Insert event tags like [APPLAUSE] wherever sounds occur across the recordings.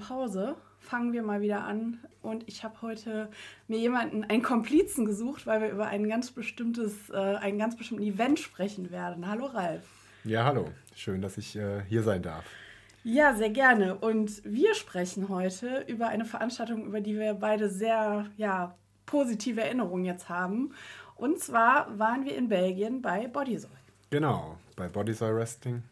Pause fangen wir mal wieder an. Und ich habe heute mir jemanden, einen Komplizen gesucht, weil wir über ein ganz bestimmtes, äh, einen ganz bestimmten Event sprechen werden. Hallo Ralf. Ja, hallo. Schön, dass ich äh, hier sein darf. Ja, sehr gerne. Und wir sprechen heute über eine Veranstaltung, über die wir beide sehr ja, positive Erinnerungen jetzt haben. Und zwar waren wir in Belgien bei Bodysoy. Genau, bei Bodysoy Wrestling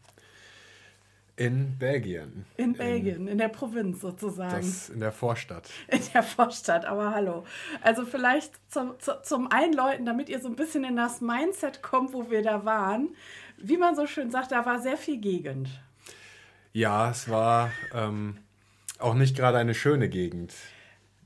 in Belgien. In Belgien, in, in der Provinz sozusagen. Das in der Vorstadt. [LAUGHS] In der Vorstadt, aber hallo. Also vielleicht zum, zum Einläuten, damit ihr so ein bisschen in das Mindset kommt, wo wir da waren. Wie man so schön sagt, da war sehr viel Gegend. Ja, es war ähm, auch nicht gerade eine schöne Gegend.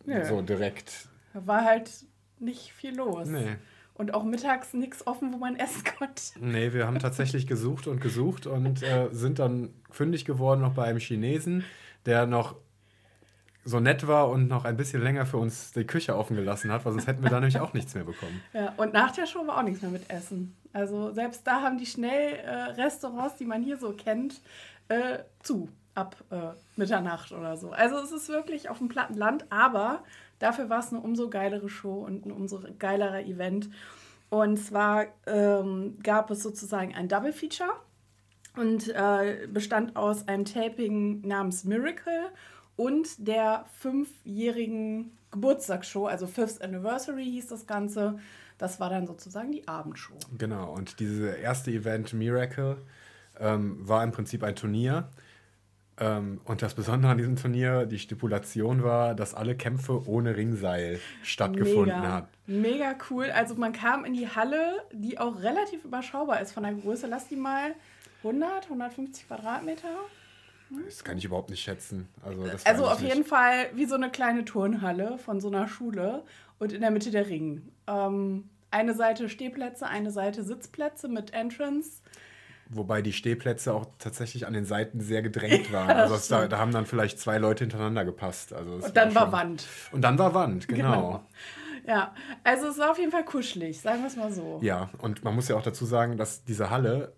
Nö. So direkt. Da war halt nicht viel los. Nee. Und auch mittags nichts offen, wo man essen konnte. Nee, wir haben tatsächlich gesucht und gesucht und äh, sind dann fündig geworden noch bei einem Chinesen, der noch so nett war und noch ein bisschen länger für uns die Küche offen gelassen hat, weil sonst hätten wir da nämlich auch nichts mehr bekommen. [LAUGHS] Ja, und nach der Show war auch nichts mehr mit Essen. Also selbst da haben die schnell äh, Restaurants, die man hier so kennt, äh, zu ab äh, Mitternacht oder so. Also es ist wirklich auf dem platten Land, aber Dafür war es eine umso geilere Show und ein umso geilerer Event. Und zwar ähm, gab es sozusagen ein Double Feature und äh, bestand aus einem Taping namens Miracle und der fünfjährigen Geburtstagsshow, also Fifth Anniversary hieß das Ganze. Das war dann sozusagen die Abendshow. Genau, und dieses erste Event Miracle ähm, war im Prinzip ein Turnier ähm, und das Besondere an diesem Turnier, die Stipulation war, dass alle Kämpfe ohne Ringseil stattgefunden Mega. haben. Mega cool. Also man kam in die Halle, die auch relativ überschaubar ist von der Größe. Lass die mal 100, 150 Quadratmeter. Das kann ich überhaupt nicht schätzen. Also, also auf jeden Fall wie so eine kleine Turnhalle von so einer Schule und in der Mitte der Ring. Ähm, eine Seite Stehplätze, eine Seite Sitzplätze mit Entrance. Wobei die Stehplätze auch tatsächlich an den Seiten sehr gedrängt [LAUGHS] waren. ja, also da, da, haben dann vielleicht zwei Leute hintereinander gepasst. Also und dann war, war, Wand. Und dann war Wand, [LAUGHS] genau. genau. Ja, also es war auf jeden Fall kuschelig, sagen wir es mal so. Ja, und man muss ja auch dazu sagen, dass diese Halle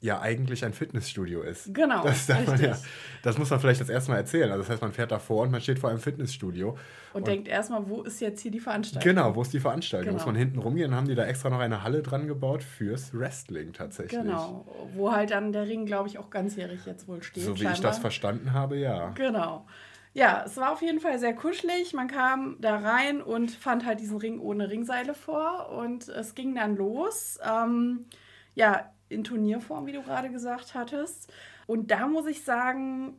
ja eigentlich ein Fitnessstudio ist. Genau. Das, ja, das muss man vielleicht das erste Mal erzählen. Also das heißt, man fährt davor und man steht vor einem Fitnessstudio. Und, und denkt erstmal, wo ist jetzt hier die Veranstaltung? Genau, wo ist die Veranstaltung? Genau. Muss man hinten rumgehen, haben die da extra noch eine Halle dran gebaut fürs Wrestling tatsächlich. Genau, wo halt dann der Ring, glaube ich, auch ganzjährig jetzt wohl steht. So wie scheinbar. ich das verstanden habe, ja. Genau. Ja, es war auf jeden Fall sehr kuschelig. Man kam da rein und fand halt diesen Ring ohne Ringseile vor und es ging dann los. Ähm, ja, in Turnierform, wie du gerade gesagt hattest. Und da muss ich sagen,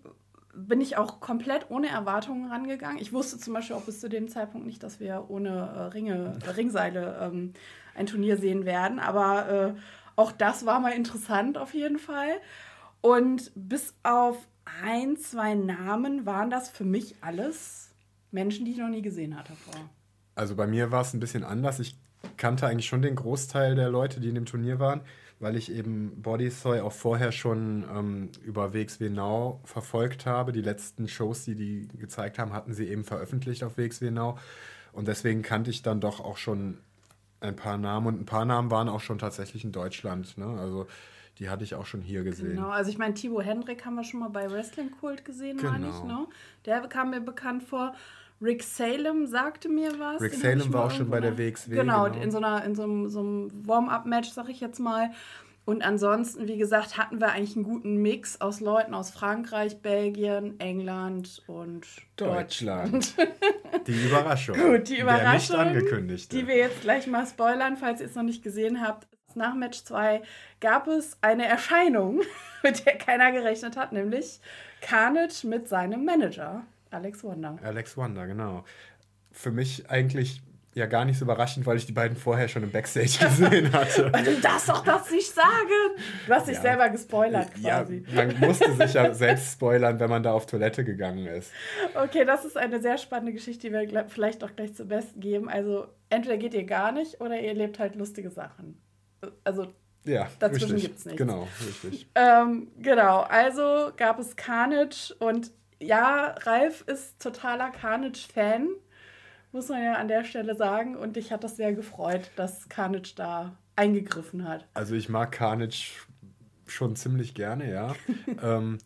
bin ich auch komplett ohne Erwartungen rangegangen. Ich wusste zum Beispiel auch bis zu dem Zeitpunkt nicht, dass wir ohne äh, Ringe, [LAUGHS] Ringseile ähm, ein Turnier sehen werden. Aber äh, auch das war mal interessant auf jeden Fall. Und bis auf ein, zwei Namen waren das für mich alles Menschen, die ich noch nie gesehen hatte vorher. Also bei mir war es ein bisschen anders. Ich kannte eigentlich schon den Großteil der Leute, die in dem Turnier waren weil ich eben Bodysoy auch vorher schon ähm, über WXW Now verfolgt habe. Die letzten Shows, die die gezeigt haben, hatten sie eben veröffentlicht auf WXW Now. Und deswegen kannte ich dann doch auch schon ein paar Namen. Und ein paar Namen waren auch schon tatsächlich in Deutschland. Ne? Also die hatte ich auch schon hier gesehen. Genau, also ich meine, Thibaut Hendrik haben wir schon mal bei Wrestling Kult gesehen, genau. meine ich. Ne? Der kam mir bekannt vor. Rick Salem sagte mir was. Rick Salem war auch schon bei der WXW. Genau, genau, in so, einer, in so einem, so einem Warm-up-Match, sag ich jetzt mal. Und ansonsten, wie gesagt, hatten wir eigentlich einen guten Mix aus Leuten aus Frankreich, Belgien, England und Deutschland. Deutschland. [LAUGHS] Die Überraschung. Gut, die Überraschung. Der nicht angekündigte. Die wir jetzt gleich mal spoilern, falls ihr es noch nicht gesehen habt. Nach Match 2 gab es eine Erscheinung, [LAUGHS] mit der keiner gerechnet hat, nämlich Carnage mit seinem Manager. Alex Wonder. Alex Wonder, genau. Für mich eigentlich ja gar nicht so überraschend, weil ich die beiden vorher schon im Backstage [LAUGHS] gesehen hatte. du darfst doch das nicht sagen. Du hast dich ja. selber gespoilert quasi. Ja, man musste sich ja selbst spoilern, wenn man da auf Toilette gegangen ist. Okay, das ist eine sehr spannende Geschichte, die wir vielleicht auch gleich zum Besten geben. Also entweder geht ihr gar nicht oder ihr erlebt halt lustige Sachen. Also ja, dazwischen gibt es nichts. Genau, richtig. Ähm, genau, also gab es Carnage und ja, Ralf ist totaler Carnage-Fan, muss man ja an der Stelle sagen. Und dich hat das sehr gefreut, dass Carnage da eingegriffen hat. Also ich mag Carnage schon ziemlich gerne, ja. [LAUGHS] ähm,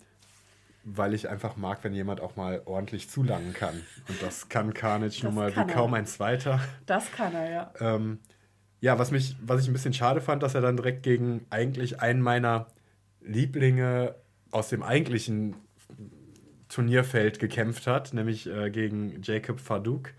weil ich einfach mag, wenn jemand auch mal ordentlich zulangen kann. Und das kann Carnage nun mal wie kaum ein zweiter. Das kann er, ja. Ähm, ja, was, mich, was ich ein bisschen schade fand, dass er dann direkt gegen eigentlich einen meiner Lieblinge aus dem eigentlichen Turnierfeld gekämpft hat, nämlich äh, gegen Jacob Fadouk.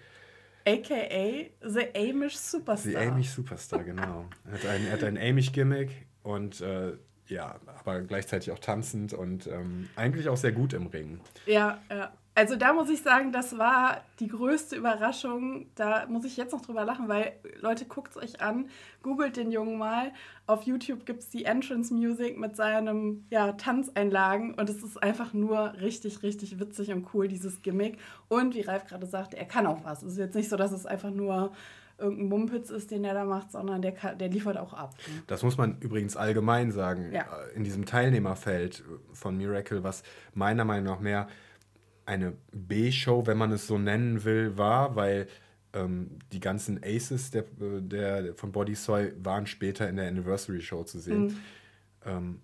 AKA The Amish Superstar. The Amish Superstar, genau. er, hat ein, er hat ein Amish-Gimmick und äh, ja, aber gleichzeitig auch tanzend und ähm, eigentlich auch sehr gut im Ring. Ja, ja. Also da muss ich sagen, das war die größte Überraschung. Da muss ich jetzt noch drüber lachen, weil Leute, guckt es euch an, googelt den Jungen mal. Auf YouTube gibt es die Entrance Music mit seinem ja, Tanzeinlagen und es ist einfach nur richtig, richtig witzig und cool, dieses Gimmick. Und wie Ralf gerade sagte, er kann auch was. Es ist jetzt nicht so, dass es einfach nur irgendein Mumpitz ist, den er da macht, sondern der, kann, der liefert auch ab. Ne? Das muss man übrigens allgemein sagen. Ja. In diesem Teilnehmerfeld von Miracle, was meiner Meinung nach mehr eine B-Show, wenn man es so nennen will, war, weil ähm, die ganzen Aces der, der, von Body Soy waren später in der Anniversary Show zu sehen. Mhm. Ähm,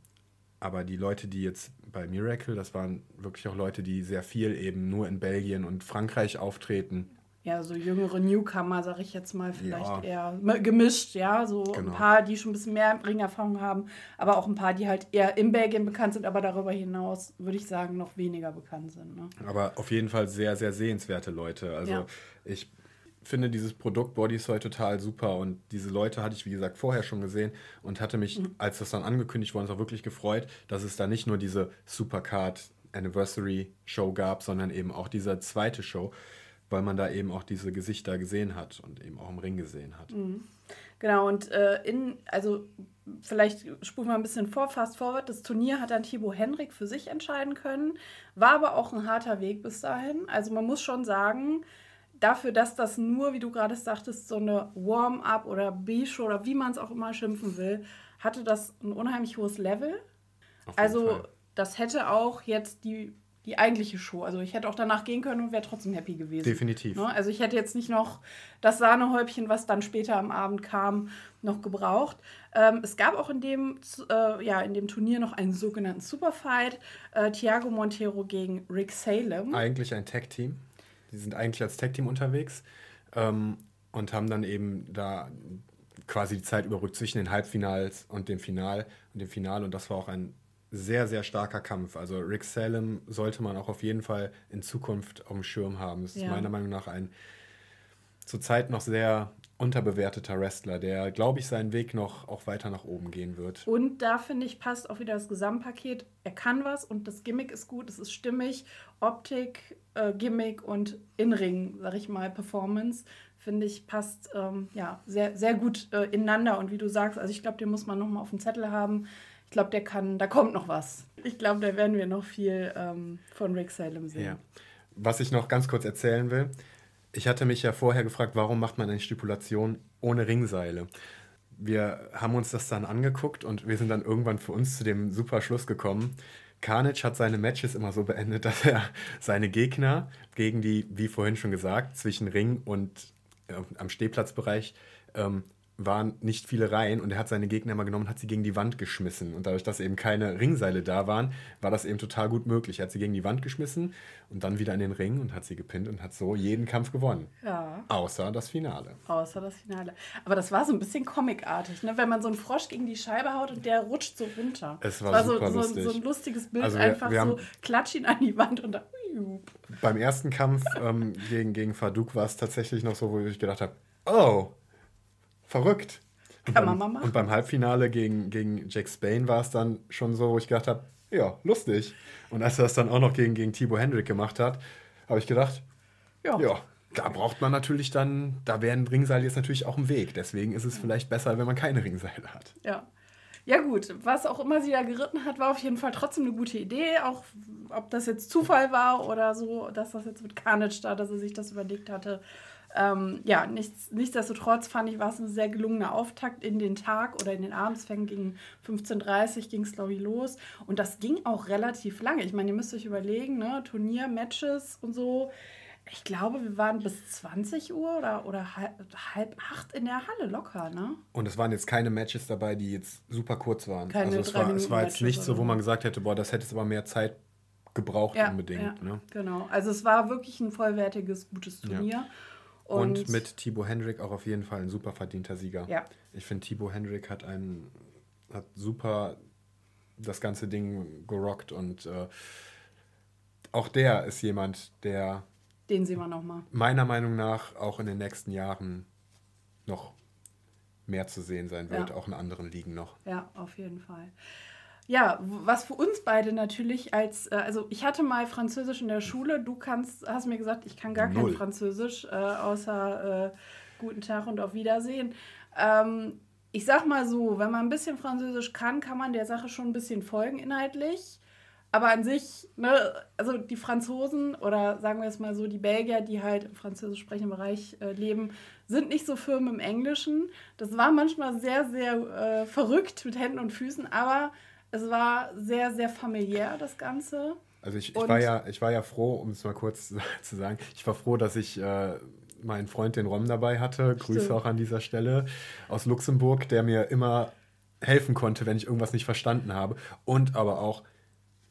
aber die Leute, die jetzt bei Miracle, das waren wirklich auch Leute, die sehr viel eben nur in Belgien und Frankreich auftreten ja, so jüngere Newcomer, sag ich jetzt mal, vielleicht ja. eher gemischt, ja, so genau. ein paar, die schon ein bisschen mehr Ringerfahrung haben, aber auch ein paar, die halt eher in Belgien bekannt sind, aber darüber hinaus, würde ich sagen, noch weniger bekannt sind. Ne? Aber auf jeden Fall sehr, sehr sehenswerte Leute. Also ja. ich finde dieses Produkt Bodysoy total super und diese Leute hatte ich, wie gesagt, vorher schon gesehen und hatte mich, mhm. als das dann angekündigt worden ist, auch wirklich gefreut, dass es da nicht nur diese Supercard Anniversary Show gab, sondern eben auch diese zweite Show weil man da eben auch diese Gesichter gesehen hat und eben auch im Ring gesehen hat. Mhm. Genau, und äh, in, also vielleicht spulen wir ein bisschen vor, fast forward. Das Turnier hat dann Thibaut Henrik für sich entscheiden können, war aber auch ein harter Weg bis dahin. Also man muss schon sagen, dafür, dass das nur, wie du gerade sagtest, so eine Warm-up oder B-Show oder wie man es auch immer schimpfen will, hatte das ein unheimlich hohes Level. Also Fall. das hätte auch jetzt die die eigentliche Show. Also ich hätte auch danach gehen können und wäre trotzdem happy gewesen. Definitiv. Ne? Also ich hätte jetzt nicht noch das Sahnehäubchen, was dann später am Abend kam, noch gebraucht. Ähm, es gab auch in dem, äh, ja, in dem Turnier noch einen sogenannten Superfight. Äh, Thiago Montero gegen Rick Salem. Eigentlich ein Tag-Team. Die sind eigentlich als Tag-Team unterwegs ähm, und haben dann eben da quasi die Zeit überbrückt zwischen den Halbfinals und dem Final und dem Finale. Und das war auch ein sehr, sehr starker Kampf. Also Rick Salem sollte man auch auf jeden Fall in Zukunft auf dem Schirm haben. Das ist ja. meiner Meinung nach ein zurzeit noch sehr unterbewerteter Wrestler, der, glaube ich, seinen Weg noch auch weiter nach oben gehen wird. Und da finde ich, passt auch wieder das Gesamtpaket. Er kann was und das Gimmick ist gut, es ist stimmig. Optik, äh, Gimmick und Inring, sag ich mal, Performance, finde ich, passt ähm, ja, sehr, sehr gut äh, ineinander. Und wie du sagst, also ich glaube, den muss man nochmal auf dem Zettel haben. Ich glaube, der kann, da kommt noch was. Ich glaube, da werden wir noch viel ähm, von Rick Salem sehen. Ja. Was ich noch ganz kurz erzählen will, ich hatte mich ja vorher gefragt, warum macht man eine Stipulation ohne Ringseile? Wir haben uns das dann angeguckt und wir sind dann irgendwann für uns zu dem super Schluss gekommen. Carnage hat seine Matches immer so beendet, [LAUGHS] dass er seine Gegner gegen die, wie vorhin schon gesagt, zwischen Ring und äh, am Stehplatzbereich ähm, waren nicht viele Reihen und er hat seine Gegner immer genommen und hat sie gegen die Wand geschmissen. Und dadurch, dass eben keine Ringseile da waren, war das eben total gut möglich. Er hat sie gegen die Wand geschmissen und dann wieder in den Ring und hat sie gepinnt und hat so jeden Kampf gewonnen. Ja. Außer das Finale. Außer das Finale. Aber das war so ein bisschen comicartig, ne? wenn man so einen Frosch gegen die Scheibe haut und der rutscht so runter. Es war, war super so, lustig. So, ein lustiges Bild, also wir, einfach wir so klatsch ihn an die Wand und dann. Beim ersten Kampf ähm, gegen, gegen Fadouk war es tatsächlich noch so, wo ich gedacht habe, oh, verrückt. Und Kann beim, man mal machen. Und beim Halbfinale gegen, gegen Jack Spain war es dann schon so, wo ich gedacht habe, ja, lustig. Und als er das dann auch noch gegen, gegen Thibaut Hendrick gemacht hat, habe ich gedacht, ja. ja, da braucht man natürlich dann, da wäre ein Ringseil jetzt natürlich auch im Weg. Deswegen ist es vielleicht besser, wenn man keine Ringseile hat. Ja. Ja, gut, was auch immer sie da geritten hat, war auf jeden Fall trotzdem eine gute Idee. Auch ob das jetzt Zufall war oder so, dass das jetzt mit Carnage da, dass er sich das überlegt hatte. Ähm, ja, nichts, nichtsdestotrotz fand ich, war es ein sehr gelungener Auftakt in den Tag oder in den Abend. Es fängt gegen 15.30 Uhr, ging es, glaube ich, los. Und das ging auch relativ lange. Ich meine, ihr müsst euch überlegen, ne? Turnier, Matches und so. Ich glaube, wir waren bis 20 Uhr oder, oder halb, halb acht in der Halle locker, ne? Und es waren jetzt keine Matches dabei, die jetzt super kurz waren. Keine also es war, es war jetzt nicht so, wo man gesagt hätte, boah, das hätte es aber mehr Zeit gebraucht Ja, unbedingt. ja, Ne? Genau. Also es war wirklich ein vollwertiges, gutes Turnier. Und, Und, mit Thibaut Hendrick auch auf jeden Fall ein super verdienter Sieger. Ja. Ich finde, Thibaut Hendrick hat einen, hat super das ganze Ding gerockt und äh, auch der ist jemand, der den sehen wir nochmal. meiner Meinung nach auch in den nächsten Jahren noch mehr zu sehen sein wird, Ja. auch in anderen Ligen noch. Ja, auf jeden Fall. Ja, was für uns beide natürlich als, äh, also ich hatte mal Französisch in der Schule, du kannst, hast mir gesagt, ich kann gar Null. kein Französisch, äh, außer äh, guten Tag und auf Wiedersehen. Ähm, ich sag mal so, wenn man ein bisschen Französisch kann, kann man der Sache schon ein bisschen folgen inhaltlich. Aber an sich, ne, also die Franzosen oder sagen wir es mal so, die Belgier, die halt im französisch sprechenden Bereich äh, leben, sind nicht so firm im Englischen. Das war manchmal sehr, sehr äh, verrückt mit Händen und Füßen, aber es war sehr, sehr familiär, das Ganze. Also ich, ich, war ja, ich war ja froh, um es mal kurz [LAUGHS] zu sagen, ich war froh, dass ich äh, meinen Freund den Rom dabei hatte. Grüße Stimmt. auch an dieser Stelle aus Luxemburg, der mir immer helfen konnte, wenn ich irgendwas nicht verstanden habe. Und aber auch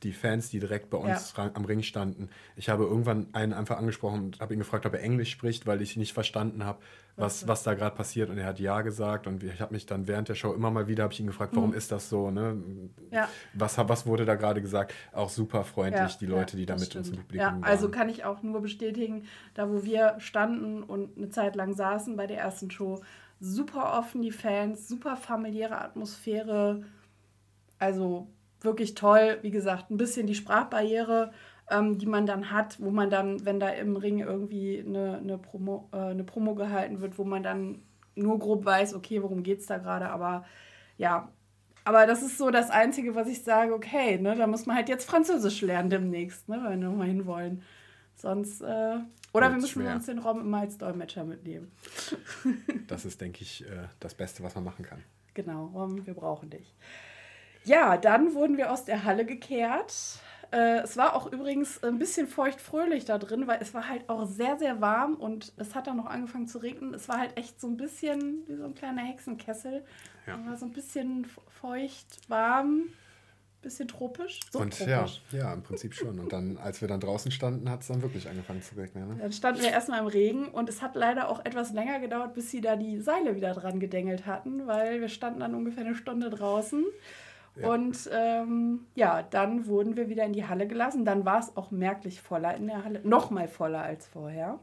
die Fans, die direkt bei uns ra- am Ring standen. Ich habe irgendwann einen einfach angesprochen und habe ihn gefragt, ob er Englisch spricht, weil ich nicht verstanden habe, was, was da gerade passiert. Und er hat ja gesagt. Und ich habe mich dann während der Show immer mal wieder, habe ich ihn gefragt, warum ist das so? Ne? Mhm. Ja. Was, was wurde da gerade gesagt? Auch super freundlich, Ja, die Leute, ja, die da mit uns im stimmt. Publikum Ja, waren. also kann ich auch nur bestätigen, da wo wir standen und eine Zeit lang saßen bei der ersten Show, super offen die Fans, super familiäre Atmosphäre, also wirklich toll. Wie gesagt, ein bisschen die Sprachbarriere, ähm, die man dann hat, wo man dann, wenn da im Ring irgendwie eine, eine, Promo, äh, eine Promo gehalten wird, wo man dann nur grob weiß, okay, worum geht es da gerade, aber ja. Aber das ist so das Einzige, was ich sage, okay, ne, da muss man halt jetzt Französisch lernen demnächst, ne, wenn wir mal hin wollen. Sonst, äh, oder wir Wird's müssen schwer. uns den Raum immer als Dolmetscher mitnehmen. Das ist, denke ich, äh, das Beste, was man machen kann. Genau, Rom, wir brauchen dich. Ja, dann wurden wir aus der Halle gekehrt. Äh, es war auch übrigens ein bisschen feuchtfröhlich da drin, weil es war halt auch sehr, sehr warm und es hat dann noch angefangen zu regnen. Es war halt echt so ein bisschen wie so ein kleiner Hexenkessel. Ja. War so ein bisschen feucht, warm, bisschen tropisch. und ja, Subtropisch. ja, im Prinzip schon. Und dann, als wir dann draußen standen, hat es dann wirklich angefangen zu regnen. Ne? Dann standen wir erstmal im Regen und es hat leider auch etwas länger gedauert, bis sie da die Seile wieder dran gedengelt hatten, weil wir standen dann ungefähr eine Stunde draußen. Ja. Und ähm, ja, dann wurden wir wieder in die Halle gelassen. Dann war es auch merklich voller in der Halle, noch mal voller als vorher,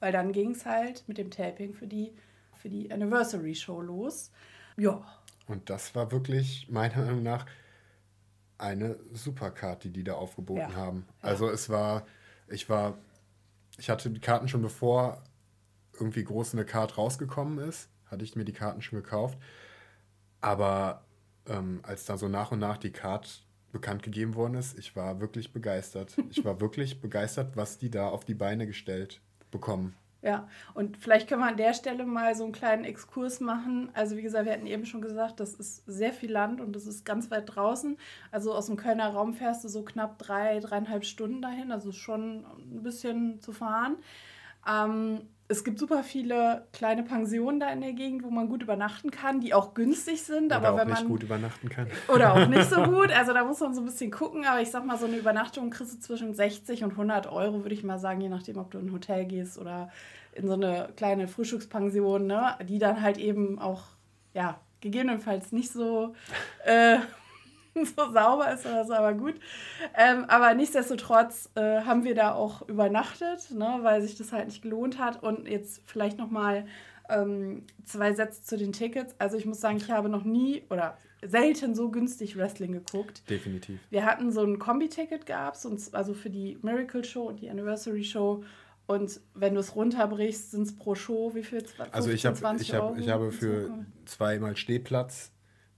weil dann ging es halt mit dem Taping für die, für die Anniversary Show los. Ja, Und das war wirklich, meiner Meinung nach, eine Supercard, die die da aufgeboten Ja. haben. Also es war, ich war, ich hatte die Karten schon bevor irgendwie groß eine Card rausgekommen ist, hatte ich mir die Karten schon gekauft. Aber ähm, als da so nach und nach die Card bekannt gegeben worden ist, ich war wirklich begeistert. Ich war [LAUGHS] wirklich begeistert, was die da auf die Beine gestellt bekommen. Ja, und vielleicht können wir an der Stelle mal so einen kleinen Exkurs machen. Also wie gesagt, wir hatten eben schon gesagt, das ist sehr viel Land und das ist ganz weit draußen. Also aus dem Kölner Raum fährst du so knapp drei, dreieinhalb Stunden dahin. Also schon ein bisschen zu fahren. Ähm, es gibt super viele kleine Pensionen da in der Gegend, wo man gut übernachten kann, die auch günstig sind. Oder aber auch wenn nicht man gut übernachten kann. oder auch nicht so [LAUGHS] gut. Also da muss man so ein bisschen gucken. Aber ich sag mal, so eine Übernachtung kriegst du zwischen 60 und 100 Euro, würde ich mal sagen, je nachdem, ob du in ein Hotel gehst oder in so eine kleine Frühstückspension, ne? die dann halt eben auch, ja, gegebenenfalls nicht so, äh, [LAUGHS] so sauber ist so, aber gut. Ähm, aber nichtsdestotrotz äh, haben wir da auch übernachtet, ne? weil sich das halt nicht gelohnt hat. Und jetzt vielleicht noch mal ähm, zwei Sätze zu den Tickets. Also ich muss sagen, ich habe noch nie oder selten so günstig Wrestling geguckt. Definitiv. Wir hatten so ein Kombi-Ticket gehabt, also für die Miracle Show und die Anniversary Show. Und wenn du es runterbrichst, sind es pro Show, wie viel? Also ich, 15, hab, 20 ich, hab, ich habe für zweimal Stehplatz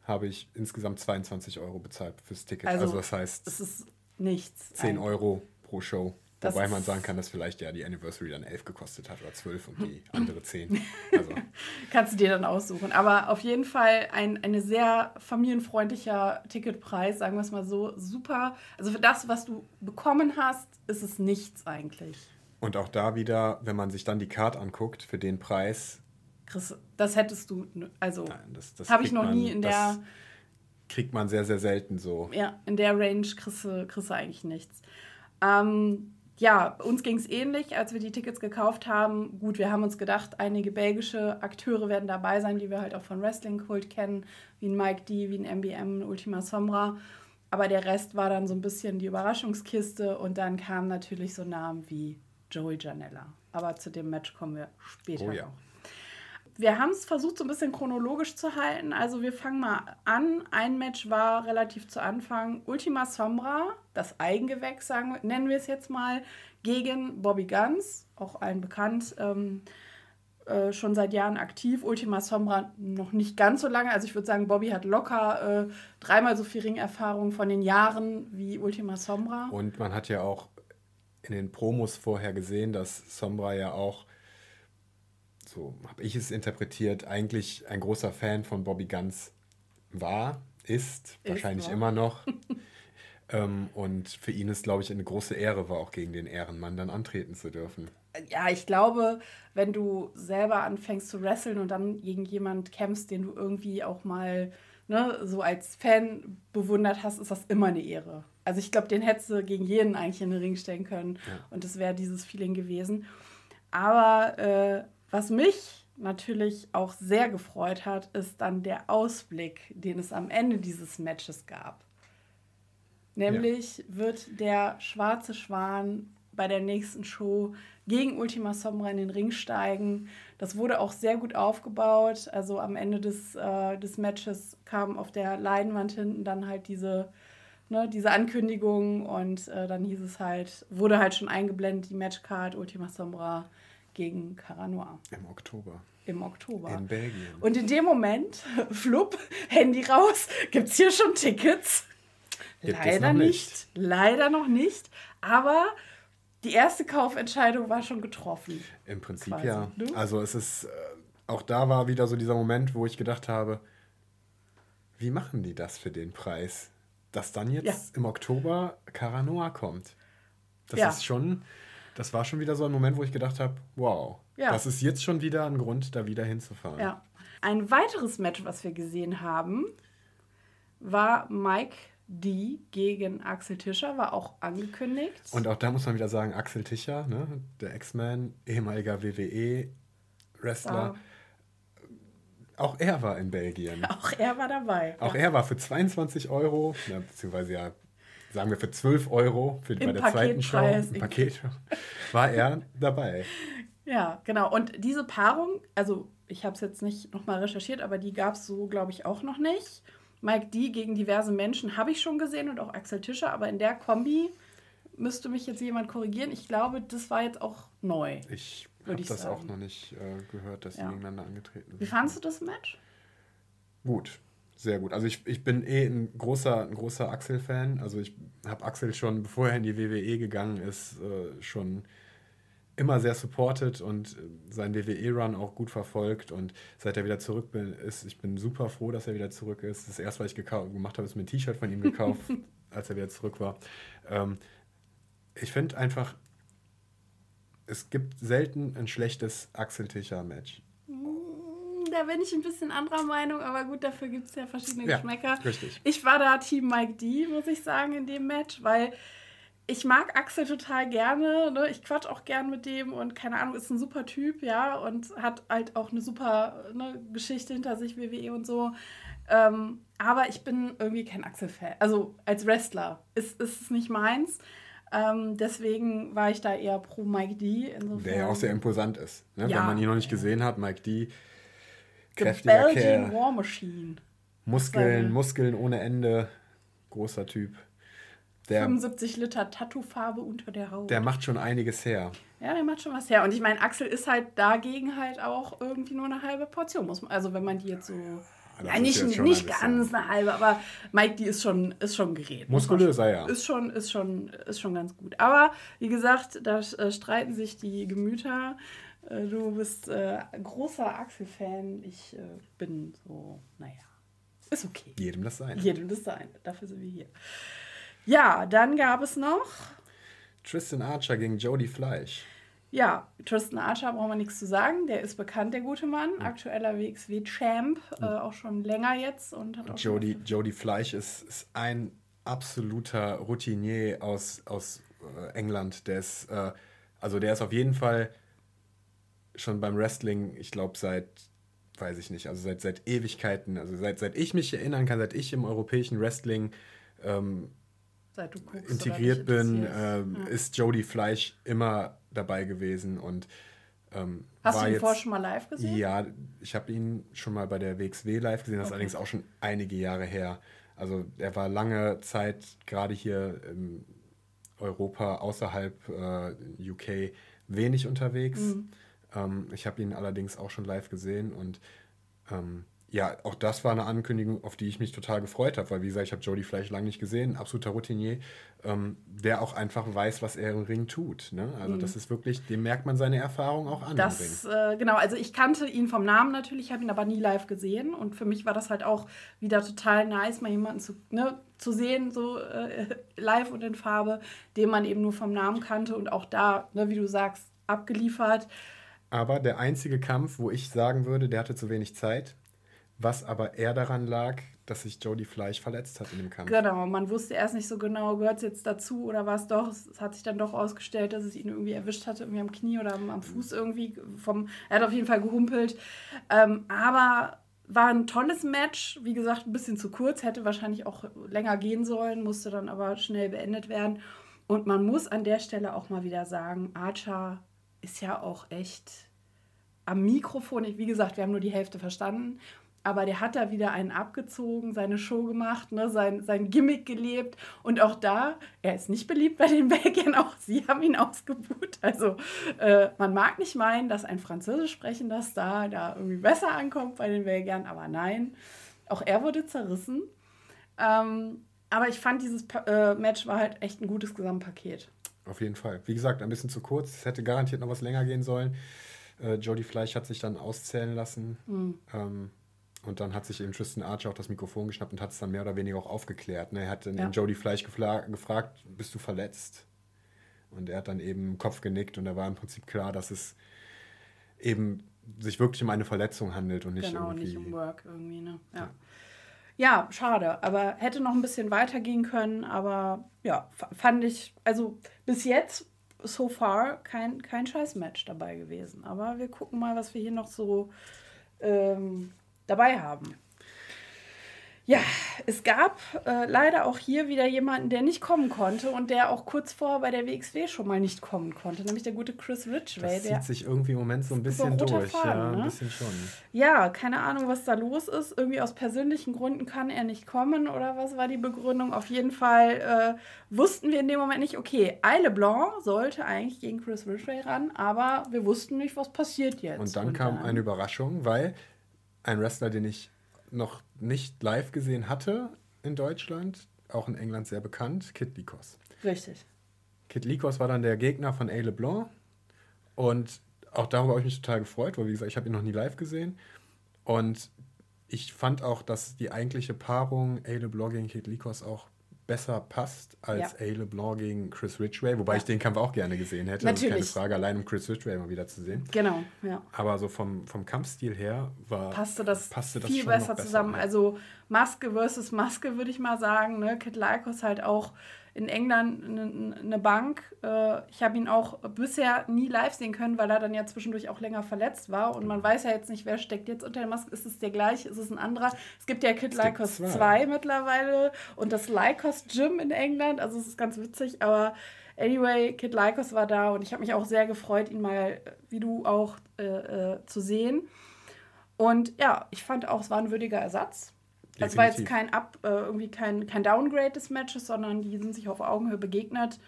habe ich insgesamt 22 Euro bezahlt fürs Ticket. Also, Also, das heißt Es ist nichts. 10 eigentlich. Euro pro Show. Das Wobei man sagen kann, dass vielleicht ja die Anniversary dann 11 gekostet hat oder 12 und die [LAUGHS] andere 10. [LAUGHS] Also Kannst du dir dann aussuchen. Aber auf jeden Fall ein eine sehr familienfreundlicher Ticketpreis, sagen wir es mal so. Super. Also für das, was du bekommen hast, ist es nichts eigentlich. und auch da wieder, wenn man sich dann die Card anguckt, für den Preis, Chris, das hättest du, also habe ich noch man- nie in der, das kriegt man sehr, sehr selten so. ja, in der Range kriegst du, kriegst du eigentlich nichts. Ähm, ja, uns ging es ähnlich, als wir die Tickets gekauft haben. Gut, wir haben uns gedacht, einige belgische Akteure werden dabei sein, die wir halt auch von Wrestling Kult kennen, wie ein Mike D, wie ein MBM, ein Ultima Sombra. Aber der Rest war dann so ein bisschen die Überraschungskiste und dann kamen natürlich so Namen wie Joey Janella. Aber zu dem Match kommen wir später oh, ja. noch wir haben es versucht, so ein bisschen chronologisch zu halten. Also wir fangen mal an. Ein Match war relativ zu Anfang Ultima Sombra, das Eigengewächs, sagen, nennen wir es jetzt mal, gegen Bobby Guns, auch allen bekannt. Ähm, äh, schon seit Jahren aktiv. Ultima Sombra noch nicht ganz so lange. Also ich würde sagen, Bobby hat locker äh, dreimal so viel Ringerfahrung von den Jahren wie Ultima Sombra. Und man hat ja auch in den Promos vorher gesehen, dass Sombra ja auch so habe ich es interpretiert, eigentlich ein großer Fan von Bobby Guns war, ist, ist wahrscheinlich war. immer noch. [LAUGHS] ähm, und für ihn ist, glaube ich, eine große Ehre war, auch gegen den Ehrenmann dann antreten zu dürfen. Ja, ich glaube, wenn du selber anfängst zu wresteln und dann gegen jemanden kämpfst, den du irgendwie auch mal ne, so als Fan bewundert hast, ist das immer eine Ehre. Also ich glaube, den hättest du gegen jeden eigentlich in den Ring stellen können. Ja. Und das wäre dieses Feeling gewesen. Aber äh, was mich natürlich auch sehr gefreut hat, ist dann der Ausblick, den es am Ende dieses Matches gab. Nämlich ja. wird der schwarze Schwan bei der nächsten Show gegen Ultima Sombra in den Ring steigen. Das wurde auch sehr gut aufgebaut. Also am Ende des, äh, des Matches kam auf der Leinwand hinten dann halt diese, ne, diese Ankündigung und äh, dann hieß es halt, wurde halt schon eingeblendet, die Matchcard Ultima Sombra gegen Caranoir. Im Oktober. Im Oktober. In Belgien. Und in dem Moment, [LAUGHS] flupp, Handy raus, gibt es hier schon Tickets? Gibt Leider nicht. nicht. Leider noch nicht. Aber die erste Kaufentscheidung war schon getroffen. Im Prinzip quasi. ja. Du? Also es ist, äh, auch da war wieder so dieser Moment, wo ich gedacht habe, wie machen die das für den Preis? Dass dann jetzt ja. im Oktober Caranoa kommt. Das ja. ist schon, das war schon wieder so ein Moment, wo ich gedacht habe, wow, ja. das ist jetzt schon wieder ein Grund, da wieder hinzufahren. Ja. Ein weiteres Match, was wir gesehen haben, war Mike D gegen Axel Tischer, war auch angekündigt. Und auch da muss man wieder sagen, Axel Tischer, ne, der X-Man, ehemaliger WWE-Wrestler. Auch er war in Belgien. [LAUGHS] Auch er war dabei. Auch ja. er war für 22 Euro, beziehungsweise ja sagen wir für 12 Euro für, bei der zweiten Show, im Paket, [LAUGHS] war er dabei. Ja, genau. Und diese Paarung, also ich habe es jetzt nicht nochmal recherchiert, aber die gab es so, glaube ich, auch noch nicht. Mike D gegen diverse Menschen habe ich schon gesehen und auch Axel Tischer, aber in der Kombi müsste mich jetzt jemand korrigieren. Ich glaube, das war jetzt auch neu. Ich habe das sagen. auch noch nicht äh, gehört, dass ja. sie gegeneinander angetreten sind. Wie fandest du das Match? Gut. Sehr gut. Also ich, ich bin eh ein großer, ein großer Axel-Fan. Also ich habe Axel schon, bevor er in die WWE gegangen ist, äh, schon immer sehr supported und äh, seinen WWE-Run auch gut verfolgt. Und seit er wieder zurück bin, ist, ich bin super froh, dass er wieder zurück ist. Das erste, was ich gemacht habe, ist mir ein T-Shirt von ihm gekauft, [LAUGHS] als er wieder zurück war. Ähm, ich finde einfach, es gibt selten ein schlechtes Axel-Tischer-Match da bin ich ein bisschen anderer Meinung, aber gut, dafür gibt es ja verschiedene ja, Geschmäcker. Richtig. Ich war da Team Mike D, muss ich sagen, in dem Match, weil ich mag Axel total gerne. Ne? Ich quatsch auch gern mit dem und keine Ahnung, ist ein super Typ, ja, und hat halt auch eine super ne, Geschichte hinter sich, WWE und so. Ähm, aber ich bin irgendwie kein Axel-Fan. Also als Wrestler ist, ist es nicht meins. Ähm, deswegen war ich da eher pro Mike D. Insofern. Der ja auch sehr imposant ist. Ne? Ja. Wenn man ihn noch nicht gesehen hat, Mike D Kräftiger The Belgian Kerl. War Machine. Muskeln, Muskeln ohne Ende. Großer Typ. Der, 75 Liter Tattoofarbe unter der Haut. Der macht schon einiges her. Ja, der macht schon was her. Und ich meine, Axel ist halt dagegen halt auch irgendwie nur eine halbe Portion. Muss man, also wenn man die jetzt so. Ja, nicht, nicht ganz eine halbe, aber Mike, die ist schon, ist schon gerät. Muskulöser, ja. Ist schon, ist, schon, ist schon ganz gut. Aber wie gesagt, da äh, streiten sich die Gemüter. Äh, du bist äh, großer Axel-Fan. Ich äh, bin so, naja, ist okay. Jedem das sein. Jedem das sein. Dafür sind wir hier. Ja, dann gab es noch Tristan Archer gegen Jody Fleisch. Ja, Tristan Archer brauchen wir nichts zu sagen. Der ist bekannt, der gute Mann. Mhm. Aktueller WXW-Champ, äh, auch schon länger jetzt. Und hat auch Jody, Jody Fleisch ist, ist ein absoluter Routinier aus, aus äh, England. Der ist, äh, also der ist auf jeden Fall schon beim Wrestling, ich glaube, seit, weiß ich nicht, also seit, seit Ewigkeiten, also seit, seit ich mich erinnern kann, seit ich im europäischen Wrestling ähm, guckst, integriert bin, ähm, ja. ist Jody Fleisch immer dabei gewesen und ähm, Hast du ihn jetzt, vorher schon mal live gesehen? Ja, ich habe ihn schon mal bei der WXW live gesehen, das okay. ist allerdings auch schon einige Jahre her. Also er war lange Zeit gerade hier in Europa außerhalb äh, UK wenig unterwegs. Mhm. Ähm, ich habe ihn allerdings auch schon live gesehen und ähm, ja, auch das war eine Ankündigung, auf die ich mich total gefreut habe, weil wie gesagt, ich habe Jody vielleicht lange nicht gesehen, absoluter Routinier, ähm, der auch einfach weiß, was er im Ring tut. Ne? Also mhm. das ist wirklich, dem merkt man seine Erfahrung auch an. Das, äh, genau, also ich kannte ihn vom Namen natürlich, habe ihn aber nie live gesehen und für mich war das halt auch wieder total nice, mal jemanden zu, ne, zu sehen, so äh, [LAUGHS] live und in Farbe, den man eben nur vom Namen kannte und auch da, ne, wie du sagst, abgeliefert. Aber der einzige Kampf, wo ich sagen würde, der hatte zu wenig Zeit, was aber eher daran lag, dass sich Jody Fleisch verletzt hat in dem Kampf. Genau, man wusste erst nicht so genau, gehört es jetzt dazu oder war es doch. Es hat sich dann doch ausgestellt, dass es ihn irgendwie erwischt hatte, irgendwie am Knie oder am, Fuß irgendwie. Vom, er hat auf jeden Fall gehumpelt. Ähm, aber war ein tolles Match. Wie gesagt, ein bisschen zu kurz, hätte wahrscheinlich auch länger gehen sollen, musste dann aber schnell beendet werden. Und man muss an der Stelle auch mal wieder sagen, Archer ist ja auch echt am Mikrofon. Wie gesagt, wir haben nur die Hälfte verstanden aber der hat da wieder einen abgezogen, seine Show gemacht, ne, sein, sein Gimmick gelebt. Und auch da, er ist nicht beliebt bei den [LAUGHS] Belgiern, auch sie haben ihn ausgebucht. Also äh, man mag nicht meinen, dass ein französisch sprechender Star da irgendwie besser ankommt bei den Belgiern, aber nein, auch er wurde zerrissen. Ähm, aber ich fand, dieses äh, Match war halt echt ein gutes Gesamtpaket. Auf jeden Fall. Wie gesagt, ein bisschen zu kurz. Es hätte garantiert noch was länger gehen sollen. Äh, Jodie Fleisch hat sich dann auszählen lassen. Mhm. Ähm, und dann hat sich eben Tristan Archer auch das Mikrofon geschnappt und hat es dann mehr oder weniger auch aufgeklärt. Ne? Er hat dann ja. Jody Fleisch gefragt, bist du verletzt? Und er hat dann eben im Kopf genickt und da war im Prinzip klar, dass es eben sich wirklich um eine Verletzung handelt und nicht genau, irgendwie... nicht um Work irgendwie, ne? Ja. ja. Ja. schade. Aber hätte noch ein bisschen weitergehen können. Aber ja, fand ich, also bis jetzt so far kein, kein Scheiß-Match dabei gewesen. Aber wir gucken mal, was wir hier noch so ähm, dabei haben. Ja, es gab äh, leider auch hier wieder jemanden, der nicht kommen konnte und der auch kurz vorher bei der WXW schon mal nicht kommen konnte, nämlich der gute Chris Ridgway. Das zieht sich irgendwie im Moment so ein bisschen durch. Faden, ja, ne? ein bisschen schon. Ja, keine Ahnung, was da los ist. Irgendwie aus persönlichen Gründen kann er nicht kommen oder was war die Begründung? Auf jeden Fall äh, wussten wir in dem Moment nicht, okay, Eile Blanc sollte eigentlich gegen Chris Ridgway ran, aber wir wussten nicht, was passiert jetzt. Und dann und kam dann, eine Überraschung, weil ein Wrestler, den ich noch nicht live gesehen hatte in Deutschland, auch in England sehr bekannt, Kid Likos. Richtig. Kid Likos war dann der Gegner von A. LeBlanc und auch darüber habe ich mich total gefreut, weil wie gesagt, ich habe ihn noch nie live gesehen und ich fand auch, dass die eigentliche Paarung A. LeBlanc gegen Kid Likos auch besser passt als ja. A. LeBlanc gegen Chris Ridgway, wobei ja. ich den Kampf auch gerne gesehen hätte. Natürlich. Das ist keine Frage, allein um Chris Ridgway mal wieder zu sehen. Genau, ja. Aber so vom, vom Kampfstil her war, passte das, passte das viel besser, besser zusammen. Also Maske versus Maske, würde ich mal sagen. Ne? Kid Lycos halt auch in England eine, eine Bank. Äh, ich habe ihn auch bisher nie live sehen können, weil er dann ja zwischendurch auch länger verletzt war. Und man weiß ja jetzt nicht, wer steckt jetzt unter der Maske. Ist es der gleiche? Ist es ein anderer? Es gibt ja Kid Lycos 2 mittlerweile und das Lycos Gym in England. Also es ist ganz witzig, aber anyway, Kid Lycos war da und ich habe mich auch sehr gefreut, ihn mal, wie du auch, äh, äh, zu sehen. Und ja, ich fand auch, es war ein würdiger Ersatz. Das war jetzt kein Up, äh, irgendwie kein, kein Downgrade des Matches, sondern die sind sich auf Augenhöhe begegnet.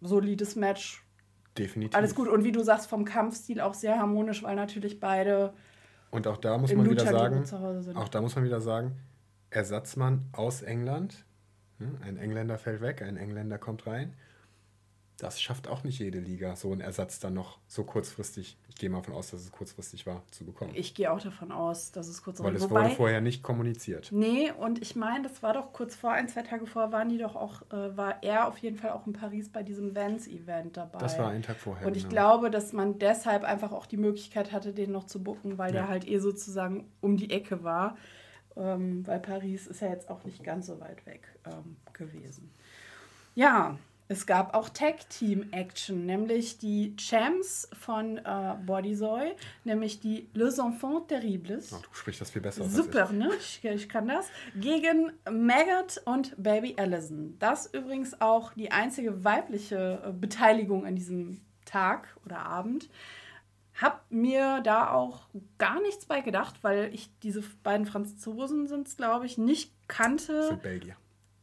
Solides Match. Definitiv. Alles gut. Und wie du sagst, vom Kampfstil auch sehr harmonisch, weil natürlich beide. Und auch da muss man wieder sagen, auch da muss man wieder sagen, Ersatzmann aus England. Hm, ein Engländer fällt weg, ein Engländer kommt rein das schafft auch nicht jede Liga, so einen Ersatz dann noch so kurzfristig, ich gehe mal davon aus, dass es kurzfristig war, zu bekommen. Ich gehe auch davon aus, dass es kurzfristig war. Weil es Wobei, wurde vorher nicht kommuniziert. Nee, und ich meine, das war doch kurz vor, ein, zwei Tage vorher waren die doch auch, äh, war er auf jeden Fall auch in Paris bei diesem Vans-Event dabei. Das war ein Tag vorher. Und ich genau. glaube, dass man deshalb einfach auch die Möglichkeit hatte, den noch zu bucken, weil ja. der halt eh sozusagen um die Ecke war. Ähm, weil Paris ist ja jetzt auch nicht ganz so weit weg ähm, gewesen. Ja, Es gab auch Tag-Team-Action, nämlich die Champs von äh, Bodysoy, nämlich die Les Enfants Terribles. Oh, du sprichst das viel besser. Super, ne? Ich, ich kann das. Gegen Maggot und Baby Allison. Das übrigens auch die einzige weibliche äh, Beteiligung an diesem Tag oder Abend. Hab mir da auch gar nichts bei gedacht, weil ich diese beiden Franzosen sind es, glaube ich, nicht kannte. Sind Belgier.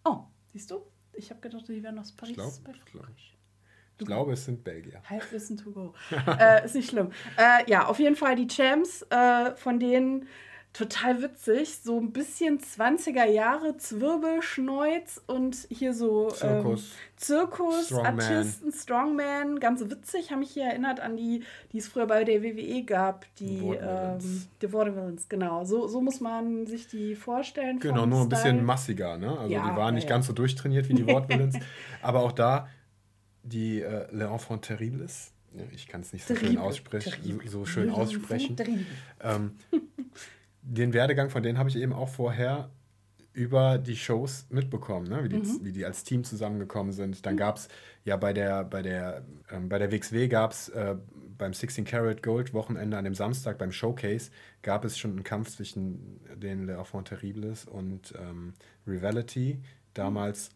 Oh, siehst du? Ich habe gedacht, die wären aus Paris. Ich, glaub, ich, glaub, ich glaube, es sind Belgier. Halbwissen to go. [LAUGHS] äh, ist nicht schlimm. Äh, ja, auf jeden Fall die Champs, äh, von denen total witzig. So ein bisschen 20er Jahre Zwirbelschneuz und hier so Zirkus, ähm, Zirkus Strongman. Artisten, Strongman, ganz witzig. Haben mich hier erinnert an die, die es früher bei der WWE gab, die ähm, The Villains, genau. So, so muss man sich die vorstellen. Genau, nur ein bisschen massiger, ne? Also ja, die waren nicht ja. ganz so durchtrainiert wie die Villains. [LAUGHS] aber auch da die äh, Le Enfant Terribles. Ich kann es nicht so schön aussprechen, so schön aussprechen. Ähm, den Werdegang von denen habe ich eben auch vorher über die Shows mitbekommen, ne? wie, die, mhm. wie die als Team zusammengekommen sind. Dann mhm. gab es ja bei der, bei der, ähm, bei der WXW gab es äh, beim 16 Karat Gold Wochenende an dem Samstag beim Showcase gab es schon einen Kampf zwischen den Le Enfants Terribles und ähm, Rivality. Damals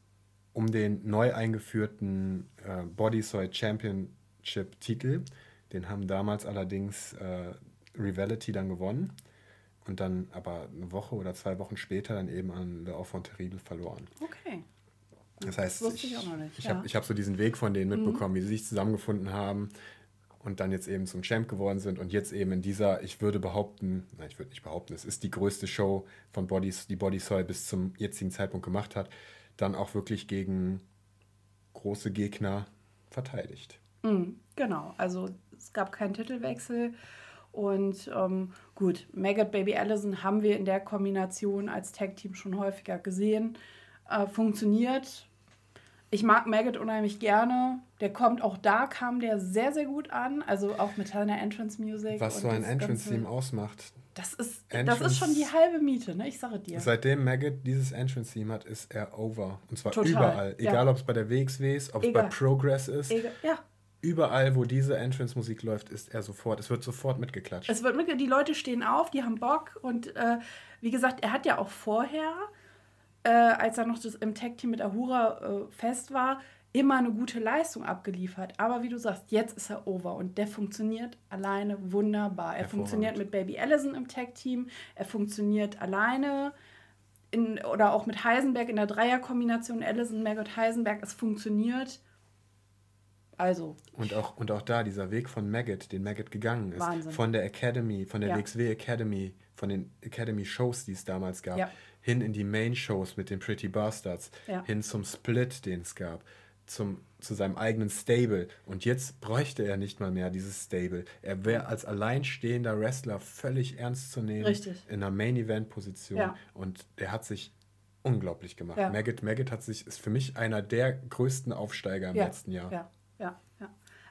um den neu eingeführten äh, Bodysoy Championship Titel. Den haben damals allerdings äh, Rivality dann gewonnen und dann aber eine Woche oder zwei Wochen später dann eben an Le Enfant Terrible verloren. Okay. Das heißt, das ich, ich, ich ja. habe hab so diesen Weg von denen mitbekommen, mhm. wie sie sich zusammengefunden haben und dann jetzt eben zum Champ geworden sind und jetzt eben in dieser, ich würde behaupten, nein, ich würde nicht behaupten, es ist die größte Show von Bodies, die Body Soy bis zum jetzigen Zeitpunkt gemacht hat, dann auch wirklich gegen große Gegner verteidigt. Mhm, genau, also es gab keinen Titelwechsel und ähm, gut, Maggot Baby Allison haben wir in der Kombination als Tag-Team schon häufiger gesehen. Äh, funktioniert. Ich mag Maggot unheimlich gerne. Der kommt auch da, kam der sehr, sehr gut an. Also auch mit seiner Entrance Music. Was so ein Entrance-Theme ausmacht. Das ist, Entrance, das ist schon die halbe Miete, ne? Ich sage dir. Seitdem Maggot dieses Entrance-Theme hat, ist er over. Und zwar Total, überall. Egal, ja. ob es bei der WXW ist, ob es bei Progress ist. Egal, ja überall, wo diese Entrance-Musik läuft, ist er sofort, es wird sofort mitgeklatscht. Es wird mit, die Leute stehen auf, die haben Bock und äh, wie gesagt, er hat ja auch vorher, äh, als er noch das, im Tag-Team mit Ahura äh, fest war, immer eine gute Leistung abgeliefert. Aber wie du sagst, jetzt ist er over und der funktioniert alleine wunderbar. Er funktioniert mit Baby Allison im Tag-Team, er funktioniert alleine. In, oder auch mit Heisenberg in der Dreierkombination Allison, Maggot, Heisenberg, es funktioniert also. Und auch, und auch da dieser Weg von Maggot, den Maggot gegangen ist. Wahnsinn. Von der Academy, von der ja. WXW Academy, von den Academy-Shows, die es damals gab, ja. hin in die Main-Shows mit den Pretty Bastards, ja. hin zum Split, den es gab, zum, zu seinem eigenen Stable. Und jetzt bräuchte er nicht mal mehr dieses Stable. Er wäre als alleinstehender Wrestler völlig ernst zu nehmen. Richtig. In einer Main-Event-Position. Und er hat sich unglaublich gemacht. Maggot, Maggot hat sich, ist für mich einer der größten Aufsteiger im letzten Jahr. Ja.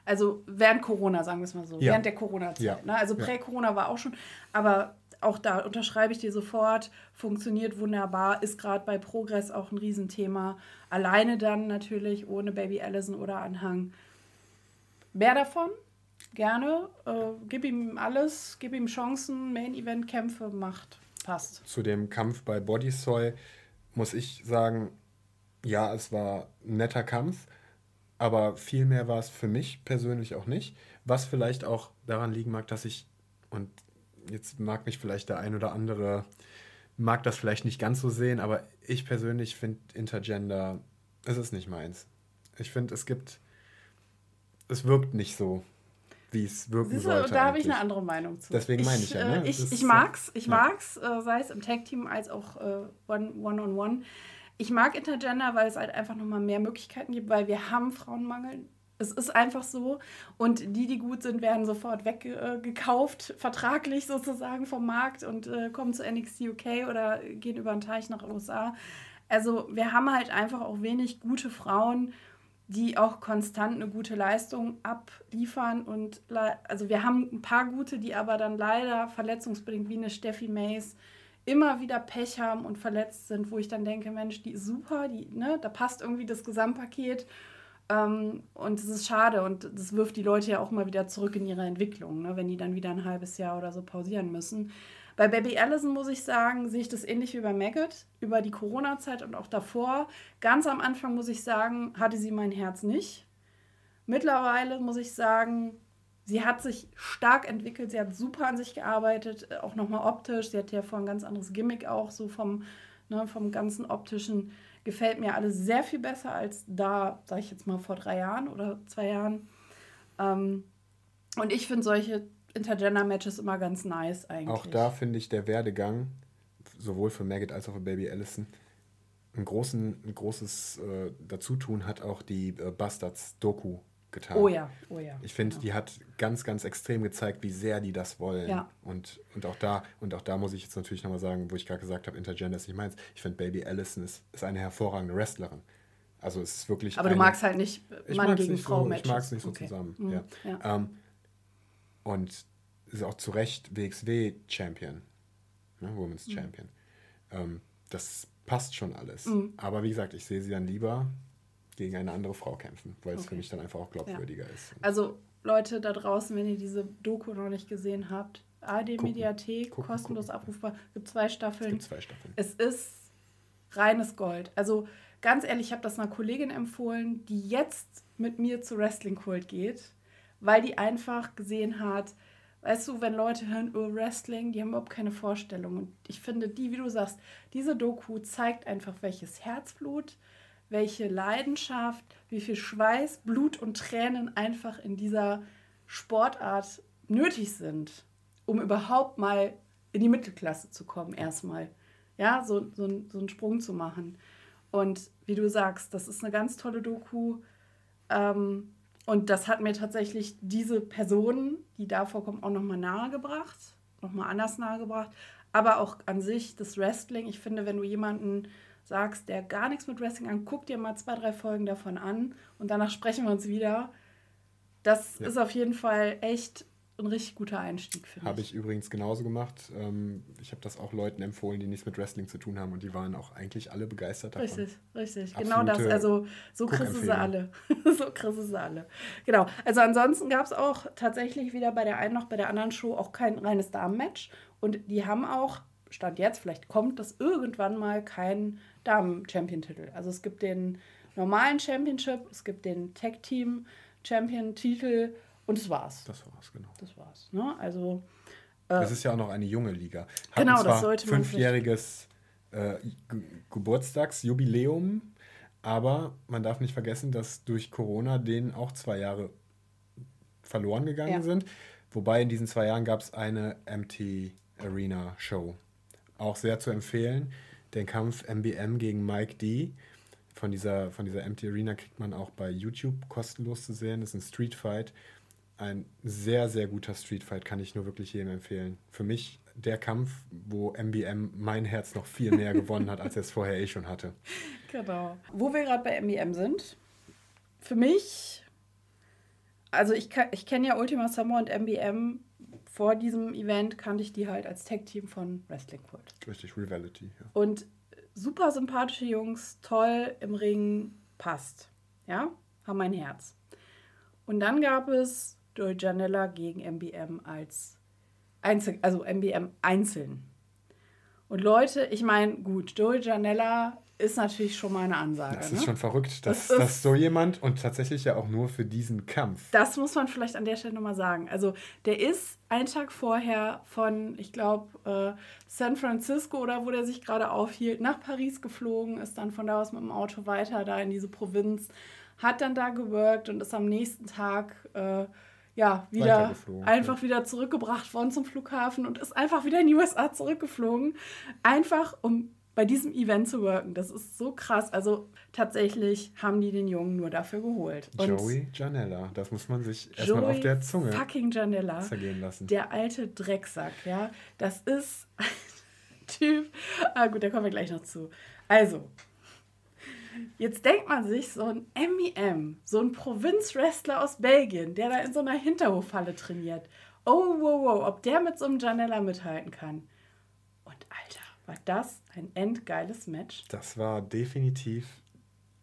Also während Corona, sagen wir es mal so. Ja. Während der Corona-Zeit. Ja. Ne? Also Prä-Corona war auch schon. Aber auch da unterschreibe ich dir sofort, funktioniert wunderbar, ist gerade bei Progress auch ein Riesenthema. Alleine dann natürlich, ohne Baby Allison oder Anhang. Mehr davon, gerne. Äh, gib ihm alles, gib ihm Chancen, Main-Event-Kämpfe, macht, passt. Zu dem Kampf bei Bodysoy muss ich sagen, ja, es war ein netter Kampf. Aber viel mehr war es für mich persönlich auch nicht. Was vielleicht auch daran liegen mag, dass ich, und jetzt mag mich vielleicht der ein oder andere, mag das vielleicht nicht ganz so sehen, aber ich persönlich finde Intergender, es ist nicht meins. Ich finde, es gibt, es wirkt nicht so, wie es wirken Siehst sollte. Da habe ich eine andere Meinung zu. Deswegen meine ich, ja. Ne? Äh, ich, ich mag's, ich ja. mag's, äh, sei es im Tag-Team als auch äh, One-on-One. -on -one ich mag Intergender, weil es halt einfach nochmal mehr Möglichkeiten gibt, weil wir haben Frauenmangel. Es ist einfach so. Und die, die gut sind, werden sofort weggekauft, äh, vertraglich sozusagen vom Markt und äh, kommen zu NXT UK oder gehen über den Teich nach USA. Also wir haben halt einfach auch wenig gute Frauen, die auch konstant eine gute Leistung abliefern. Und also wir haben ein paar gute, die aber dann leider verletzungsbedingt wie eine Steffi Mays immer wieder Pech haben und verletzt sind, wo ich dann denke, Mensch, die ist super, die, ne, da passt irgendwie das Gesamtpaket. Ähm, und es ist schade und das wirft die Leute ja auch mal wieder zurück in ihre Entwicklung, ne, wenn die dann wieder ein halbes Jahr oder so pausieren müssen. Bei Baby Allison muss ich sagen, sehe ich das ähnlich wie bei Maggot über die Corona-Zeit und auch davor. Ganz am Anfang muss ich sagen, hatte sie mein Herz nicht. Mittlerweile muss ich sagen, sie hat sich stark entwickelt, sie hat super an sich gearbeitet, auch nochmal optisch. Sie hat ja vorhin ein ganz anderes Gimmick auch, so vom, ne, vom ganzen optischen. Gefällt mir alles sehr viel besser als da, sage ich jetzt mal, vor drei Jahren oder zwei Jahren. Ähm, und ich finde solche Intergender-Matches immer ganz nice eigentlich. Auch da finde ich der Werdegang, sowohl für Maggot als auch für Baby Allison, ein, großen, ein großes äh, Dazutun hat auch die äh, Bastards-Doku getan. Oh ja, oh ja. Ich finde, ja. die hat ganz, ganz extrem gezeigt, wie sehr die das wollen. Ja. Und, und, auch da, und auch da muss ich jetzt natürlich nochmal sagen, wo ich gerade gesagt habe, Intergender ist nicht meins. Ich finde, Baby Allison ist, ist eine hervorragende Wrestlerin. Also es ist wirklich. Aber eine, du magst halt nicht Mann gegen Frau so, Ich mag es nicht so okay. zusammen. Mhm. Ja. ja. Ähm, und ist auch zu Recht WXW-Champion, ne, Women's mhm. Champion. Ähm, das passt schon alles. Mhm. Aber wie gesagt, ich sehe sie dann lieber gegen eine andere Frau kämpfen, weil okay. es für mich dann einfach auch glaubwürdiger ja. ist. Also Leute da draußen, wenn ihr diese Doku noch nicht gesehen habt, AD Mediathek, gucken, kostenlos gucken. abrufbar, gibt zwei Staffeln. Es gibt zwei Staffeln. Es ist reines Gold. Also ganz ehrlich, ich habe das einer Kollegin empfohlen, die jetzt mit mir zu Wrestling Kult geht weil die einfach gesehen hat, weißt du, wenn Leute hören, oh, Wrestling, die haben überhaupt keine Vorstellung. Und ich finde, die, wie du sagst, diese Doku zeigt einfach, welches Herzblut, welche Leidenschaft, wie viel Schweiß, Blut und Tränen einfach in dieser Sportart nötig sind, um überhaupt mal in die Mittelklasse zu kommen, erstmal. Ja, so, so, so einen Sprung zu machen. Und wie du sagst, das ist eine ganz tolle Doku. Ähm, und das hat mir tatsächlich diese Personen, die da vorkommen, auch nochmal nahegebracht, nochmal anders nahegebracht. Aber auch an sich das Wrestling. Ich finde, wenn du jemanden sagst, der gar nichts mit Wrestling an, guck dir mal zwei, drei Folgen davon an und danach sprechen wir uns wieder. Das ja. ist auf jeden Fall echt ein richtig guter Einstieg, finde ich. Habe ich übrigens genauso gemacht. Ähm, ich habe das auch Leuten empfohlen, die nichts mit Wrestling zu tun haben und die waren auch eigentlich alle begeistert davon. Richtig, richtig. Absolute genau das. Also so kriegst du sie alle. [LAUGHS] so kriegst du sie alle. Genau. Also ansonsten gab es auch tatsächlich wieder bei der einen noch bei der anderen Show auch kein reines Damenmatch. Und die haben auch, Stand jetzt, vielleicht kommt das irgendwann mal kein Damen-Champion-Titel. Also es gibt den normalen Championship, es gibt den Tag-Team-Champion-Titel und das war's. Das war's, genau. Das war's. Ne? Also. Äh, das ist ja auch noch eine junge Liga. Hat genau, das sollte man. Fünfjähriges äh, Geburtstagsjubiläum, aber man darf nicht vergessen, dass durch Corona denen auch zwei Jahre verloren gegangen ja. sind. Wobei in diesen zwei Jahren gab es eine MT Arena Show. Auch sehr zu empfehlen. Den Kampf MBM gegen Mike D. Von dieser, von dieser MT Arena kriegt man auch bei YouTube kostenlos zu sehen. Das ist ein Street Fight ein sehr, sehr guter Streetfight, kann ich nur wirklich jedem empfehlen. Für mich der Kampf, wo MBM mein Herz noch viel mehr gewonnen hat, als er es vorher eh schon hatte. [LAUGHS] Genau. Wo wir gerade bei MBM sind, für mich, also ich, ich kenne ja Ultima Summer und MBM. Vor diesem Event kannte ich die halt als Tag-Team von Wrestling Kult. Richtig, Rivality. Ja. Und super sympathische Jungs, toll im Ring, passt. Ja, haben mein Herz. Und dann gab es Joey Janella gegen MBM als Einzel, also MBM einzeln. Und Leute, ich meine, gut, Joey Janella ist natürlich schon mal eine Ansage. Das ist ne? schon verrückt, dass, das dass so jemand und tatsächlich ja auch nur für diesen Kampf. Das muss man vielleicht an der Stelle nochmal sagen. Also der ist einen Tag vorher von, ich glaube, äh, San Francisco oder wo der sich gerade aufhielt, nach Paris geflogen, ist dann von da aus mit dem Auto weiter da in diese Provinz, hat dann da geworkt und ist am nächsten Tag äh, ja, wieder einfach ja. wieder zurückgebracht worden zum Flughafen und ist einfach wieder in die USA zurückgeflogen. Einfach um bei diesem Event zu wirken. Das ist so krass. Also tatsächlich haben die den Jungen nur dafür geholt. Und Joey Janella, das muss man sich erstmal auf der Zunge fucking Janella, zergehen lassen. Der alte Drecksack, ja. Das ist ein [LAUGHS] Typ. Ah gut, da kommen wir gleich noch zu. Also, Jetzt denkt man sich, so ein MEM, so ein Provinzwrestler aus Belgien, der da in so einer Hinterhofhalle trainiert. Oh, wow, wow, ob der mit so einem Janella mithalten kann. Und Alter, war das ein endgeiles Match? Das war definitiv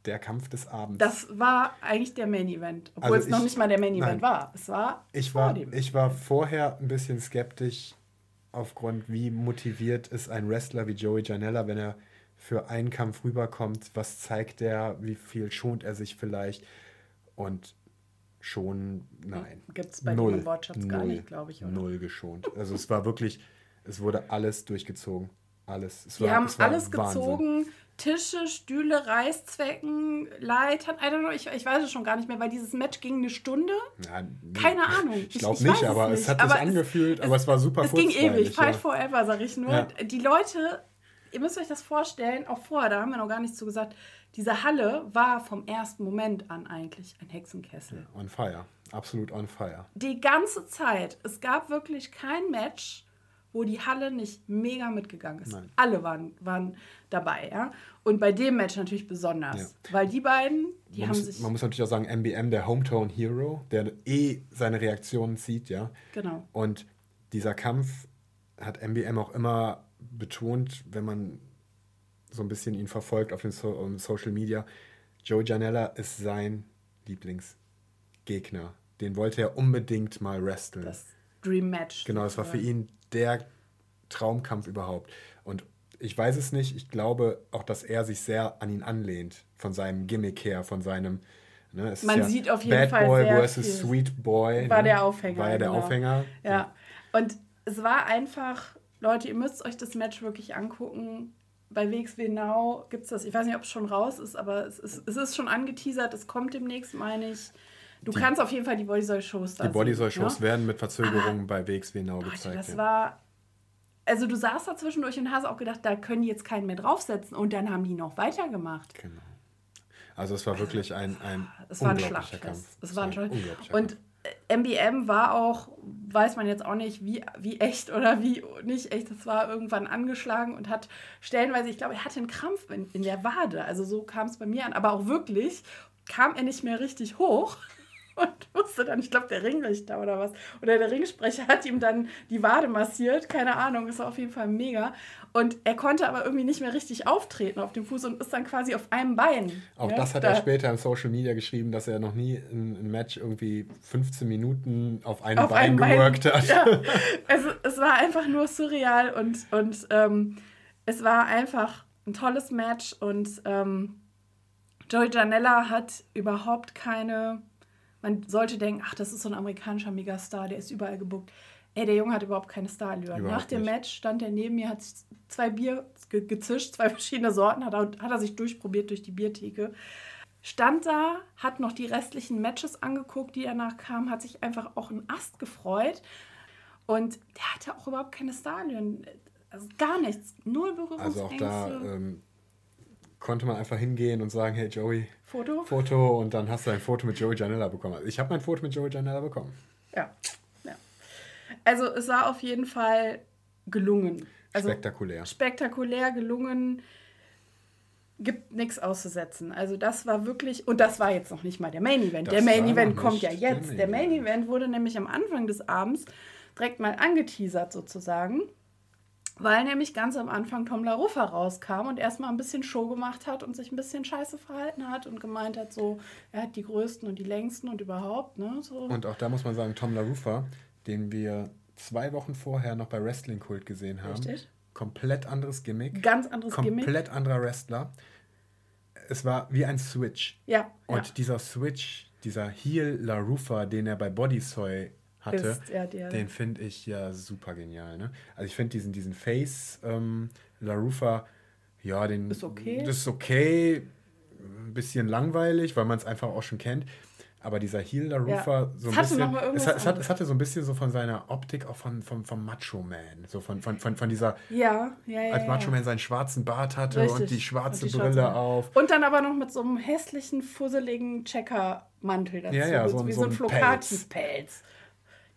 der Kampf des Abends. Das war eigentlich der Main Event, obwohl also es noch nicht mal der Main Event nein, war. Es war ich war dem. Ich war vorher ein bisschen skeptisch aufgrund, wie motiviert ist ein Wrestler wie Joey Janella, wenn er für einen Kampf rüberkommt. Was zeigt er? Wie viel schont er sich vielleicht? Und schon, nein. Gibt es bei null, dem Wortschatz gar nicht, glaube ich. Oder? Null geschont. Also es war wirklich, es wurde alles durchgezogen. Alles. Es Die war, haben alles Wahnsinn. gezogen. Tische, Stühle, Reißzwecken, Leitern, I don't know, ich, ich weiß es schon gar nicht mehr, weil dieses Match ging eine Stunde. Ja, Keine Ahnung. [LAUGHS] Ich glaube nicht, aber es, nicht. hat sich angefühlt, es, aber es war super Es ging ewig, Fight ja. Forever, sag ich nur. Ja. Die Leute, ihr müsst euch das vorstellen, auch vorher, da haben wir noch gar nichts zu gesagt, diese Halle war vom ersten Moment an eigentlich ein Hexenkessel. On fire, absolut on fire. Die ganze Zeit. Es gab wirklich kein Match, wo die Halle nicht mega mitgegangen ist. Nein. Alle waren, waren dabei, ja. Und bei dem Match natürlich besonders. Ja. Weil die beiden, die man haben muss, sich. Man muss natürlich auch sagen, MBM, der Hometown Hero, der eh seine Reaktionen zieht, ja. Genau. Und dieser Kampf hat MBM auch immer betont, wenn man so ein bisschen ihn verfolgt auf den so um Social Media. Joe Janella ist sein Lieblingsgegner. Den wollte er unbedingt mal wresteln. Das Dream Match. Genau, es war für ihn der Traumkampf überhaupt. Und ich weiß es nicht, ich glaube auch, dass er sich sehr an ihn anlehnt, von seinem Gimmick her, von seinem. Ne, Man ja sieht auf jeden Bad Fall. Boy versus viel. Sweet Boy. War ne? der Aufhänger. War ja der genau. Aufhänger. Ja. ja. Und es war einfach, Leute, ihr müsst euch das Match wirklich angucken. Bei WXW Now gibt es das, ich weiß nicht, ob es schon raus ist, aber es ist, es ist schon angeteasert, es kommt demnächst, meine ich. Du die, kannst auf jeden Fall die Bodysoy-Shows da Die Bodysoy-Shows ne? werden mit Verzögerungen bei WXW Now gezeigt. Das ja. war. Also du saßt da zwischendurch und hast auch gedacht, da können die jetzt keinen mehr draufsetzen und dann haben die noch weitergemacht. Genau. Also es war wirklich ein, ein es war ein Schlachtfest. Es war ein. Und MBM war auch, weiß man jetzt auch nicht, wie, wie echt oder wie nicht echt. Das war irgendwann angeschlagen und hat stellenweise, ich glaube, er hatte einen Krampf in, in der Wade. Also so kam es bei mir an. Aber auch wirklich kam er nicht mehr richtig hoch und musste dann, ich glaube, der Ringrichter oder was, oder der Ringsprecher hat ihm dann die Wade massiert, keine Ahnung, ist auf jeden Fall mega. Und er konnte aber irgendwie nicht mehr richtig auftreten auf dem Fuß und ist dann quasi auf einem Bein. Auch ja? das hat da. er später in Social Media geschrieben, dass er noch nie ein, ein Match irgendwie 15 Minuten auf einem auf Bein einem geworkt Bein. hat. Ja. [LAUGHS] Also, es war einfach nur surreal und, und ähm, es war einfach ein tolles Match und ähm, Joey Janella hat überhaupt keine man sollte denken, ach, das ist so ein amerikanischer Megastar, der ist überall gebuckt. Ey, der Junge hat überhaupt keine Starallüre. Nach dem nicht. Match stand er neben mir, hat zwei Bier ge gezischt, zwei [LAUGHS] verschiedene Sorten, hat er, hat er sich durchprobiert durch die Biertheke. Stand da, hat noch die restlichen Matches angeguckt, die danach kamen, hat sich einfach auch einen Ast gefreut. Und der hatte auch überhaupt keine Starallüren. Also gar nichts. Null Berührungsängste. Also auch da ähm, konnte man einfach hingehen und sagen, hey Joey, Foto? Foto und dann hast du ein Foto mit Joey Janella bekommen. Also ich habe mein Foto mit Joey Janella bekommen. Ja. ja. Also es war auf jeden Fall gelungen. Also spektakulär. Spektakulär gelungen. Gibt nichts auszusetzen. Also das war wirklich, und das war jetzt noch nicht mal der Main Event. Das der Main Event kommt ja jetzt. Der Main, der Main Event wurde nämlich am Anfang des Abends direkt mal angeteasert sozusagen weil nämlich ganz am Anfang Tom LaRuffa rauskam und erstmal ein bisschen Show gemacht hat und sich ein bisschen scheiße verhalten hat und gemeint hat, so, er hat die größten und die längsten und überhaupt, ne? So. Und auch da muss man sagen, Tom LaRuffa, den wir zwei Wochen vorher noch bei Wrestling Kult gesehen haben. Richtig. Komplett anderes Gimmick. Ganz anderes komplett Gimmick. Komplett anderer Wrestler. Es war wie ein Switch. Ja. Und ja. dieser Switch, dieser Heel LaRuffa, den er bei Bodysoy hatte, ist, ja, den finde ich ja super genial. Ne? Also ich finde diesen, diesen Face ähm, LaRufa, ja, den ist okay. Das ist okay, ein bisschen langweilig, weil man es einfach auch schon kennt. Aber dieser Heel LaRufa, ja. so ein es bisschen. Es, hat, es, hat, es, hatte so ein bisschen so von seiner Optik auch von, von, vom Macho Man. So von, von, von, von dieser. Ja, ja, ja. Als Macho Man seinen schwarzen Bart hatte Richtig. und die schwarze und die Brille schwarze. auf. Und dann aber noch mit so einem hässlichen, fusseligen Checkermantel dazu. Ja, ja, so, wie so ein, so ein Flokati-Pelz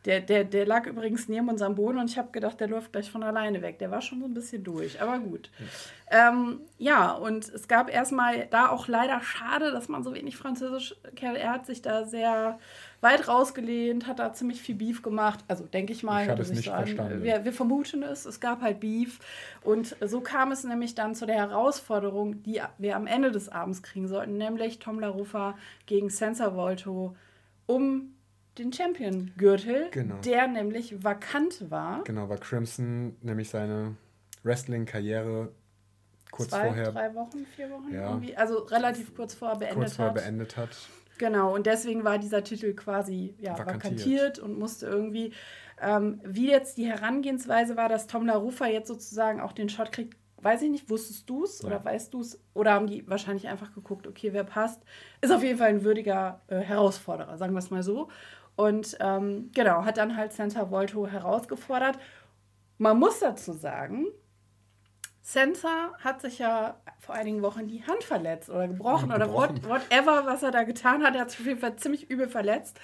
Der, der, der lag übrigens neben unserem Boden und ich habe gedacht, der läuft gleich von alleine weg. Der war schon so ein bisschen durch, aber gut. Ja, ähm, ja und es gab erstmal da auch leider schade, dass man so wenig Französisch kennt. Er hat sich da sehr weit rausgelehnt, hat da ziemlich viel Beef gemacht. Also denke ich mal. Ich habe es nicht so verstanden. Wir, wir, vermuten es, es gab halt Beef. Und so kam es nämlich dann zu der Herausforderung, die wir am Ende des Abends kriegen sollten, nämlich Tom LaRufa gegen Senza Volto um den Champion-Gürtel, genau. der nämlich vakant war. Genau, weil Crimson nämlich seine Wrestling-Karriere kurz Zwei, vorher. drei Wochen, vier Wochen ja, irgendwie, also relativ kurz vorher beendet kurz vorher hat. beendet hat. Genau, und deswegen war dieser Titel quasi ja, vakantiert. vakantiert und musste irgendwie, ähm, wie jetzt die Herangehensweise war, dass Tom LaRufa jetzt sozusagen auch den Shot kriegt, weiß ich nicht, wusstest du es ja. oder weißt du es? Oder haben die wahrscheinlich einfach geguckt, okay, wer passt? Ist auf jeden Fall ein würdiger äh, Herausforderer, sagen wir es mal so. Und ähm, genau, hat dann halt Santa Volto herausgefordert. Man muss dazu sagen, Santa hat sich ja vor einigen Wochen die Hand verletzt oder gebrochen, gebrochen. oder what, whatever, was er da getan hat. Er hat sich auf jeden Fall ziemlich übel verletzt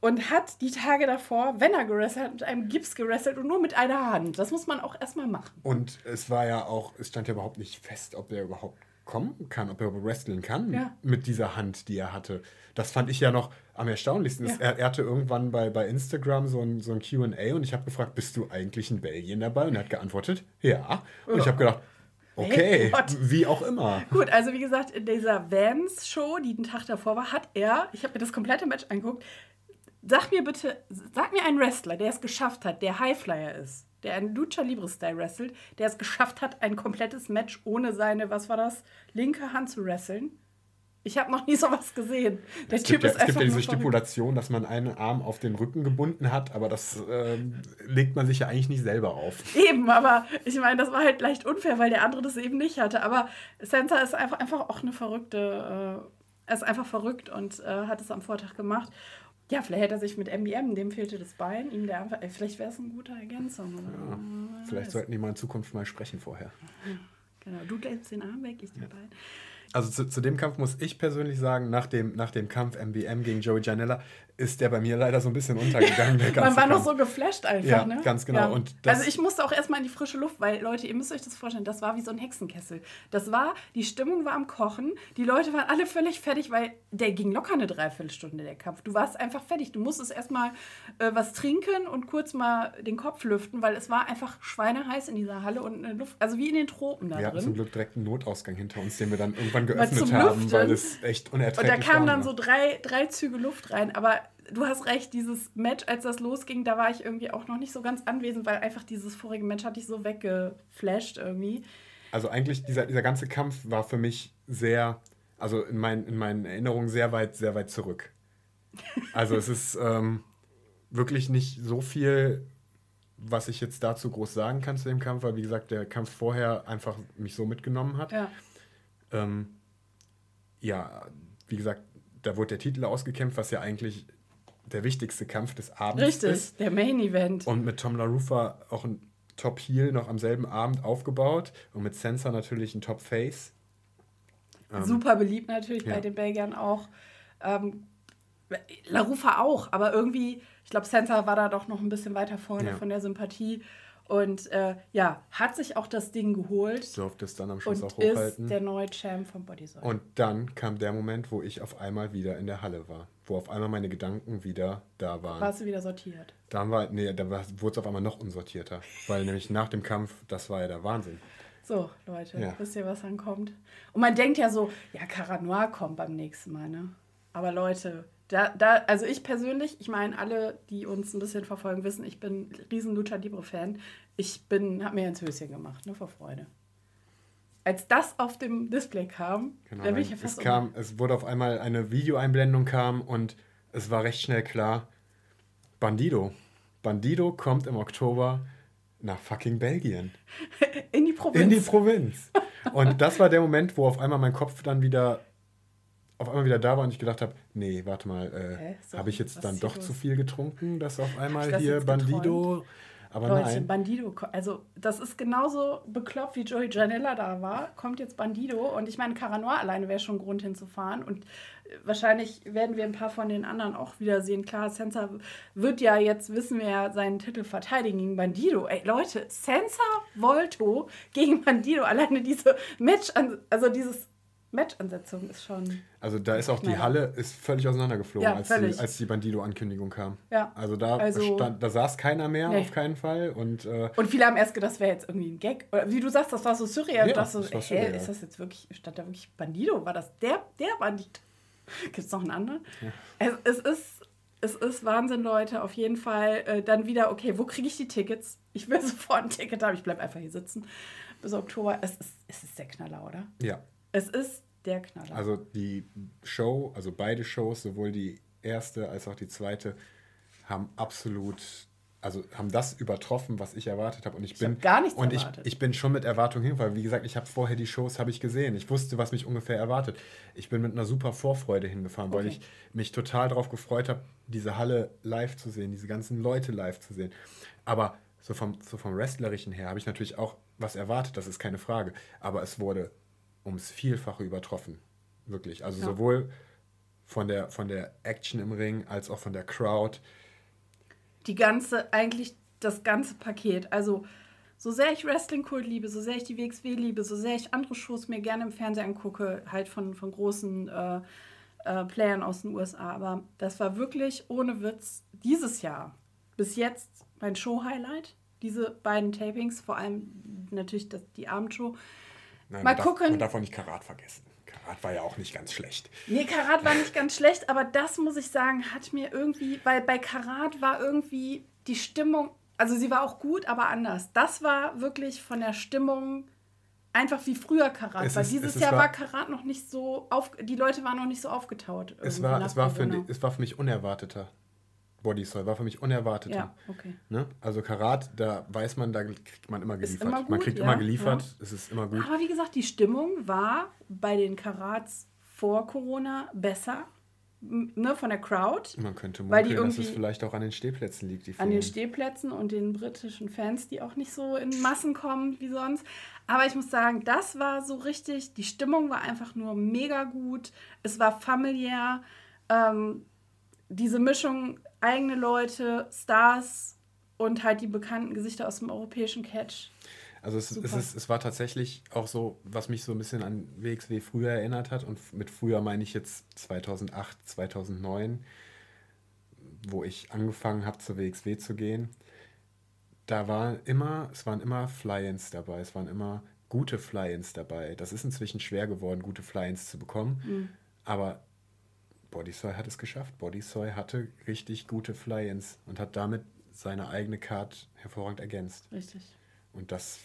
und hat die Tage davor, wenn er gerestelt hat, mit einem Gips gerestelt und nur mit einer Hand. Das muss man auch erstmal machen. Und es war ja auch, es stand ja überhaupt nicht fest, ob er überhaupt kommen kann, ob er wresteln kann ja. mit dieser Hand, die er hatte. Das fand ich ja noch am erstaunlichsten. Ja. Er, er, hatte irgendwann bei, bei Instagram so ein, so ein QA und ich habe gefragt, bist du eigentlich in Belgien dabei? Und er hat geantwortet, ja. Und ja. ich habe gedacht, Okay, hey, wie auch immer. Gut, also wie gesagt, in dieser Vans-Show, die den Tag davor war, hat er, ich habe mir das komplette Match angeguckt, sag mir bitte, sag mir einen Wrestler, der es geschafft hat, der Highflyer ist der einen Lucha Libre Style wrestelt, der es geschafft hat, ein komplettes Match ohne seine, was war das, linke Hand zu wresteln. Ich habe noch nie [LAUGHS] sowas gesehen. Der es Typ gibt ist ja, Es gibt ja diese Stipulation, dass man einen Arm auf den Rücken gebunden hat, aber das ähm, legt man sich ja eigentlich nicht selber auf. Eben, aber ich meine, das war halt leicht unfair, weil der andere das eben nicht hatte. Aber Sansa ist einfach, einfach auch eine verrückte, äh, er ist einfach verrückt und äh, hat es am Vortag gemacht. Ja, vielleicht hätte er sich mit MBM, dem fehlte das Bein, ihm der einfach, vielleicht wäre es eine gute Ergänzung. Ja, vielleicht sollten die mal in Zukunft mal sprechen vorher. Genau, du lädst den Arm weg, ich den ja. Bein also zu, zu, dem Kampf muss ich persönlich sagen, nach dem, nach dem Kampf MBM gegen Joey Janella ist der bei mir leider so ein bisschen untergegangen. [LAUGHS] Man war Kampf. noch so geflasht einfach, ja, ne? ganz genau. Ja. Und also ich musste auch erstmal in die frische Luft, weil Leute, ihr müsst euch das vorstellen, das war wie so ein Hexenkessel. Das war, die Stimmung war am Kochen, die Leute waren alle völlig fertig, weil der ging locker eine Dreiviertelstunde, der Kampf. Du warst einfach fertig. Du musstest erstmal äh, was trinken und kurz mal den Kopf lüften, weil es war einfach schweineheiß in dieser Halle und eine Luft, also wie in den Tropen da wir drin. Wir hatten zum Glück direkt einen Notausgang hinter uns, den wir dann irgendwann geöffnet haben, Lüften. weil es echt unerträglich war. Und da kamen dann so drei, drei Züge Luft rein, aber du hast recht, dieses Match, als das losging, da war ich irgendwie auch noch nicht so ganz anwesend, weil einfach dieses vorige Match hatte ich so weggeflasht irgendwie. Also eigentlich dieser, dieser ganze Kampf war für mich sehr, also in, mein, in meinen Erinnerungen sehr weit, sehr weit zurück. Also es ist ähm, wirklich nicht so viel, was ich jetzt dazu groß sagen kann zu dem Kampf, weil wie gesagt, der Kampf vorher einfach mich so mitgenommen hat. Ja, ähm, ja wie gesagt, da wurde der Titel ausgekämpft, was ja eigentlich der wichtigste Kampf des Abends Richtig, ist. der Main Event. Und mit Tom LaRufa auch ein Top Heel noch am selben Abend aufgebaut und mit Sansa natürlich ein Top Face. Ähm, Super beliebt natürlich ja. bei den Belgiern auch. Ähm, LaRufa auch, aber irgendwie, ich glaube, Sansa war da doch noch ein bisschen weiter vorne ja. von der Sympathie. Und äh, ja, hat sich auch das Ding geholt. Durfte es dann am Schluss auch hochhalten. ist der neue Champ vom Bodysoil. Und dann kam der Moment, wo ich auf einmal wieder in der Halle war. Wo auf einmal meine Gedanken wieder da waren. Warst du wieder sortiert? Dann war, nee, da wurde es auf einmal noch unsortierter. weil nämlich nach dem Kampf, das war ja der Wahnsinn. So, Leute, ja. wisst ihr, was dann kommt? Und man denkt ja so, ja, Caranoir kommt beim nächsten Mal, ne? Aber Leute, da, da, also ich persönlich, ich meine, alle, die uns ein bisschen verfolgen, wissen, ich bin riesen Lucha Libre-Fan. Ich bin, habe mir ins Höschen gemacht, nur vor Freude. Als das auf dem Display kam, genau, da bin ich ja fast es kam, es wurde auf einmal eine Videoeinblendung kam und es war recht schnell klar, Bandido. Bandido kommt im Oktober nach fucking Belgien. [LAUGHS] In die Provinz. In die Provinz. Und das war der Moment, wo auf einmal mein Kopf dann wieder auf einmal wieder da war und ich gedacht habe, nee, warte mal, äh, habe ich jetzt dann doch zu viel getrunken, dass auf einmal hier Bandido? Aber Leute, nein. Bandido, also das ist genauso bekloppt, wie Joey Janella da war, kommt jetzt Bandido? Und ich meine, Caranoir alleine wäre schon Grund hinzufahren. Und äh, wahrscheinlich werden wir ein paar von den anderen auch wiedersehen. Klar, Sansa wird ja jetzt, wissen wir ja, seinen Titel verteidigen gegen Bandido. Ey, Leute, Sansa Volto gegen Bandido, alleine diese Match, also dieses Match-Ansetzung ist schon, Also da ist auch die. Halle ist völlig auseinandergeflogen, Ja, als, völlig. Die, als die Bandido-Ankündigung kam. Ja. Also da Also- stand, da saß keiner mehr, Nee. auf keinen Fall. Und äh, Und viele haben erst gedacht, das wäre jetzt irgendwie ein Gag. Oder wie du sagst, das war so surreal. Ja, Ja, so, das surreal. ist das jetzt wirklich, stand da wirklich Bandido? War das der, der Bandit? [LAUGHS] Gibt es noch einen anderen? Es, es, ist, es ist Wahnsinn, Leute. Auf jeden Fall äh, dann wieder, okay, wo kriege ich die Tickets? Ich will [LAUGHS] sofort ein Ticket haben. Ich bleibe einfach hier sitzen bis Oktober. Es ist, es ist der Knaller, oder? ja, Es ist der Knaller. also die Show, also beide Shows, sowohl die erste als auch die zweite, haben absolut, also haben das übertroffen, was ich erwartet habe. Und ich bin hab gar nichts und erwartet. ich, ich bin schon mit Erwartung hin, weil wie gesagt, ich habe vorher die Shows habe ich gesehen. Ich wusste, was mich ungefähr erwartet. Ich bin mit einer super Vorfreude hingefahren, weil Okay. ich mich total darauf gefreut habe, diese Halle live zu sehen, diese ganzen Leute live zu sehen. Aber so vom, so vom Wrestlerischen her habe ich natürlich auch was erwartet, das ist keine Frage. Aber es wurde ums Vielfache übertroffen. Wirklich. Also Ja. sowohl von der, von der Action im Ring als auch von der Crowd. die ganze, eigentlich das ganze Paket. Also, so sehr ich Wrestling-Kult liebe, so sehr ich die WXW liebe, so sehr ich andere Shows mir gerne im Fernsehen angucke, halt von, von großen äh, äh, Playern aus den USA. Aber das war wirklich ohne Witz dieses Jahr bis jetzt mein Show-Highlight. Diese beiden Tapings, vor allem natürlich das, die Abendshow. Nein, Mal man darf, gucken. Man darf auch nicht Karat vergessen. Karat war ja auch nicht ganz schlecht. Nee, Karat war nicht ganz schlecht, aber das muss ich sagen, hat mir irgendwie, weil bei Karat war irgendwie die Stimmung, also sie war auch gut, aber anders. Das war wirklich von der Stimmung einfach wie früher Karat, Es weil ist- dieses Jahr war- war Karat noch nicht so auf, die Leute waren noch nicht so aufgetaut. Es war, es, war für, es war für mich unerwarteter. Body Soul war für mich unerwarteter. Ja, okay. Ne? Also Karat, da weiß man, da kriegt man immer geliefert. immer man gut, kriegt ja, immer geliefert, ja. es ist immer gut. Aber wie gesagt, die Stimmung war bei den Karats vor Corona besser, ne, von der Crowd. Man könnte munkeln, dass es vielleicht auch an den Stehplätzen liegt. An den. Stehplätzen und den britischen Fans, die auch nicht so in Massen kommen wie sonst. Aber ich muss sagen, das war so richtig, die Stimmung war einfach nur mega gut. Es war familiär. Ähm, diese Mischung, eigene Leute, Stars und halt die bekannten Gesichter aus dem europäischen Catch. Also es, es, ist, es war tatsächlich auch so, was mich so ein bisschen an WXW früher erinnert hat. Und mit früher meine ich jetzt 2008, 2009, wo ich angefangen habe, zur WXW zu gehen. Da war immer, es waren immer Fly-Ins dabei, es waren immer gute Fly-Ins dabei. Das ist inzwischen schwer geworden, gute Fly-Ins zu bekommen. Aber Bodysoy hat es geschafft. Bodysoy hatte richtig gute Fly-Ins und hat damit seine eigene Card hervorragend ergänzt. Richtig. Und das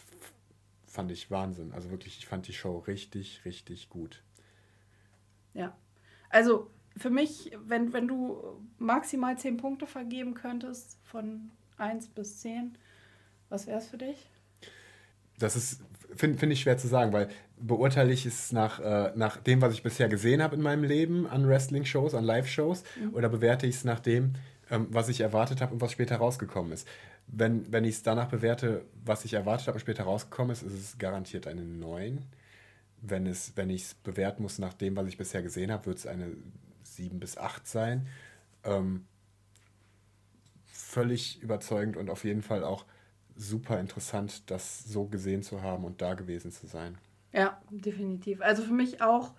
fand ich Wahnsinn. Also wirklich, ich fand die Show richtig, richtig gut. Ja. Also für mich, wenn, wenn du maximal 10 Punkte vergeben könntest, von 1 bis 10, was wäre es für dich? Das ist, finde find ich schwer zu sagen, weil beurteile ich es nach, äh, nach dem, was ich bisher gesehen habe in meinem Leben an Wrestling-Shows, an Live-Shows, oder bewerte ich es nach dem, ähm, was ich erwartet habe und was später rausgekommen ist. Wenn, wenn ich es danach bewerte, was ich erwartet habe und später rausgekommen ist, ist es garantiert eine 9. Wenn, es, wenn ich es bewerten muss nach dem, was ich bisher gesehen habe, wird es eine 7 bis 8 sein. Ähm, völlig überzeugend und auf jeden Fall auch super interessant, das so gesehen zu haben und da gewesen zu sein. Ja, definitiv. Also für mich auch,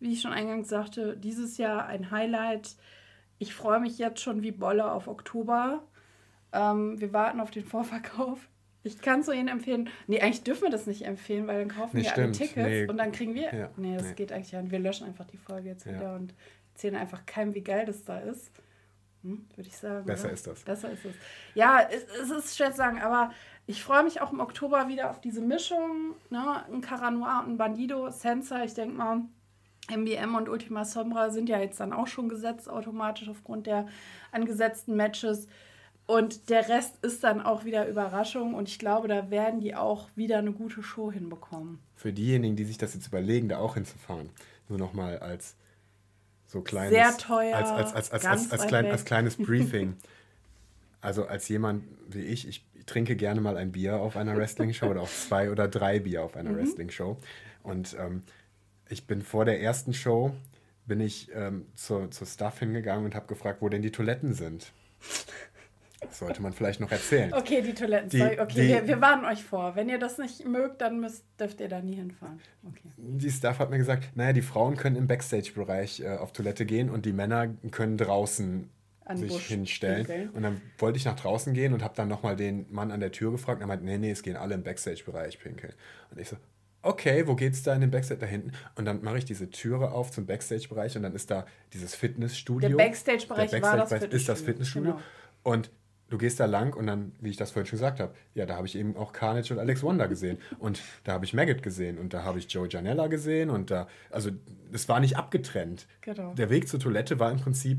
wie ich schon eingangs sagte, dieses Jahr ein Highlight. Ich freue mich jetzt schon wie Bolle auf Oktober. Ähm, wir warten auf den Vorverkauf. Ich kann es so Ihnen empfehlen. Nee, eigentlich dürfen wir das nicht empfehlen, weil dann kaufen Nee, wir alle stimmt. Tickets Nee. und dann kriegen wir. Ja, nee, das nee. geht eigentlich an. Wir löschen einfach die Folge jetzt Ja. wieder und erzählen einfach keinem, wie geil das da ist. Hm, Würde ich sagen. Besser oder? ist das. Besser ist es. Ja, es, es ist schwer zu sagen, aber ich freue mich auch im Oktober wieder auf diese Mischung. Ne? Ein Caranoir und ein Bandido, Sansa, ich denke mal, MBM und Ultima Sombra sind ja jetzt dann auch schon gesetzt automatisch aufgrund der angesetzten Matches. Und der Rest ist dann auch wieder Überraschung und ich glaube, da werden die auch wieder eine gute Show hinbekommen. Für diejenigen, die sich das jetzt überlegen, da auch hinzufahren, nur nochmal als so kleines, Sehr teuer, als, als, als, als, als, als, klein, als kleines [LAUGHS] Briefing. also als jemand wie ich, ich trinke gerne mal ein Bier auf einer Wrestling-Show oder auch zwei oder drei Bier auf einer Mhm. Wrestling-Show. Und ähm, ich bin vor der ersten Show, bin ich ähm, zur, zur Staff hingegangen und habe gefragt, wo denn die Toiletten sind. Das sollte man vielleicht noch erzählen. Okay, die Toiletten. Die-. Okay, die- wir, wir warnen euch vor. Wenn ihr das nicht mögt, dann müsst, dürft ihr da nie hinfahren. Okay. Die Staff hat mir gesagt, naja, die Frauen können im Backstage-Bereich äh, auf Toilette gehen und die Männer können draußen An sich Busch hinstellen. pinkeln. Und dann wollte ich nach draußen gehen und habe dann nochmal den Mann an der Tür gefragt. Und er meinte, nee, nee, es gehen alle im Backstage-Bereich pinkeln. Und ich so, okay, wo geht's da in den Backstage da hinten? Und dann mache ich diese Türe auf zum Backstage-Bereich und dann ist da dieses Fitnessstudio. Der Backstage-Bereich Der war das Backstage-Bereich ist das Fitnessstudio, Fitnessstudio. Und du gehst da lang und dann, wie ich das vorhin schon gesagt habe, ja, da habe ich eben auch Carnage und Alex Wonder gesehen. Und da habe ich Maggot gesehen und da habe ich Joe Janella gesehen und da, also es war nicht abgetrennt. Genau. Der Weg zur Toilette war im Prinzip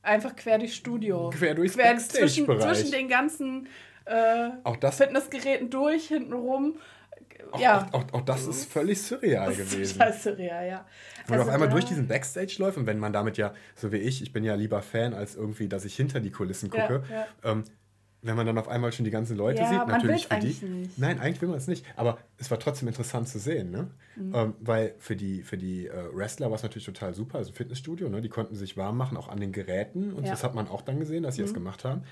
Einfach quer durchs Studio. Quer durchs zwischen, Backstage-Bereich. zwischen den ganzen äh, auch das, Fitnessgeräten durch, hinten rum. Auch, ja. auch, auch, auch das ist völlig surreal Das ist gewesen. total surreal, ja. Wenn man auf Also einmal durch diesen Backstage läuft und wenn man damit ja, so wie ich, ich bin ja lieber Fan, als irgendwie, dass ich hinter die Kulissen Ja, gucke, ja. Ähm, wenn man dann auf einmal schon die ganzen Leute Ja, sieht, natürlich für die. nicht. Nein, eigentlich will man es nicht. Aber es war trotzdem interessant zu sehen, ne? Mhm. Ähm, weil für die, für die äh, Wrestler war es natürlich total super, also Fitnessstudio, ne? Die konnten sich warm machen, auch an den Geräten. Und Ja. Mhm. das hat man auch dann gesehen, dass sie das gemacht haben.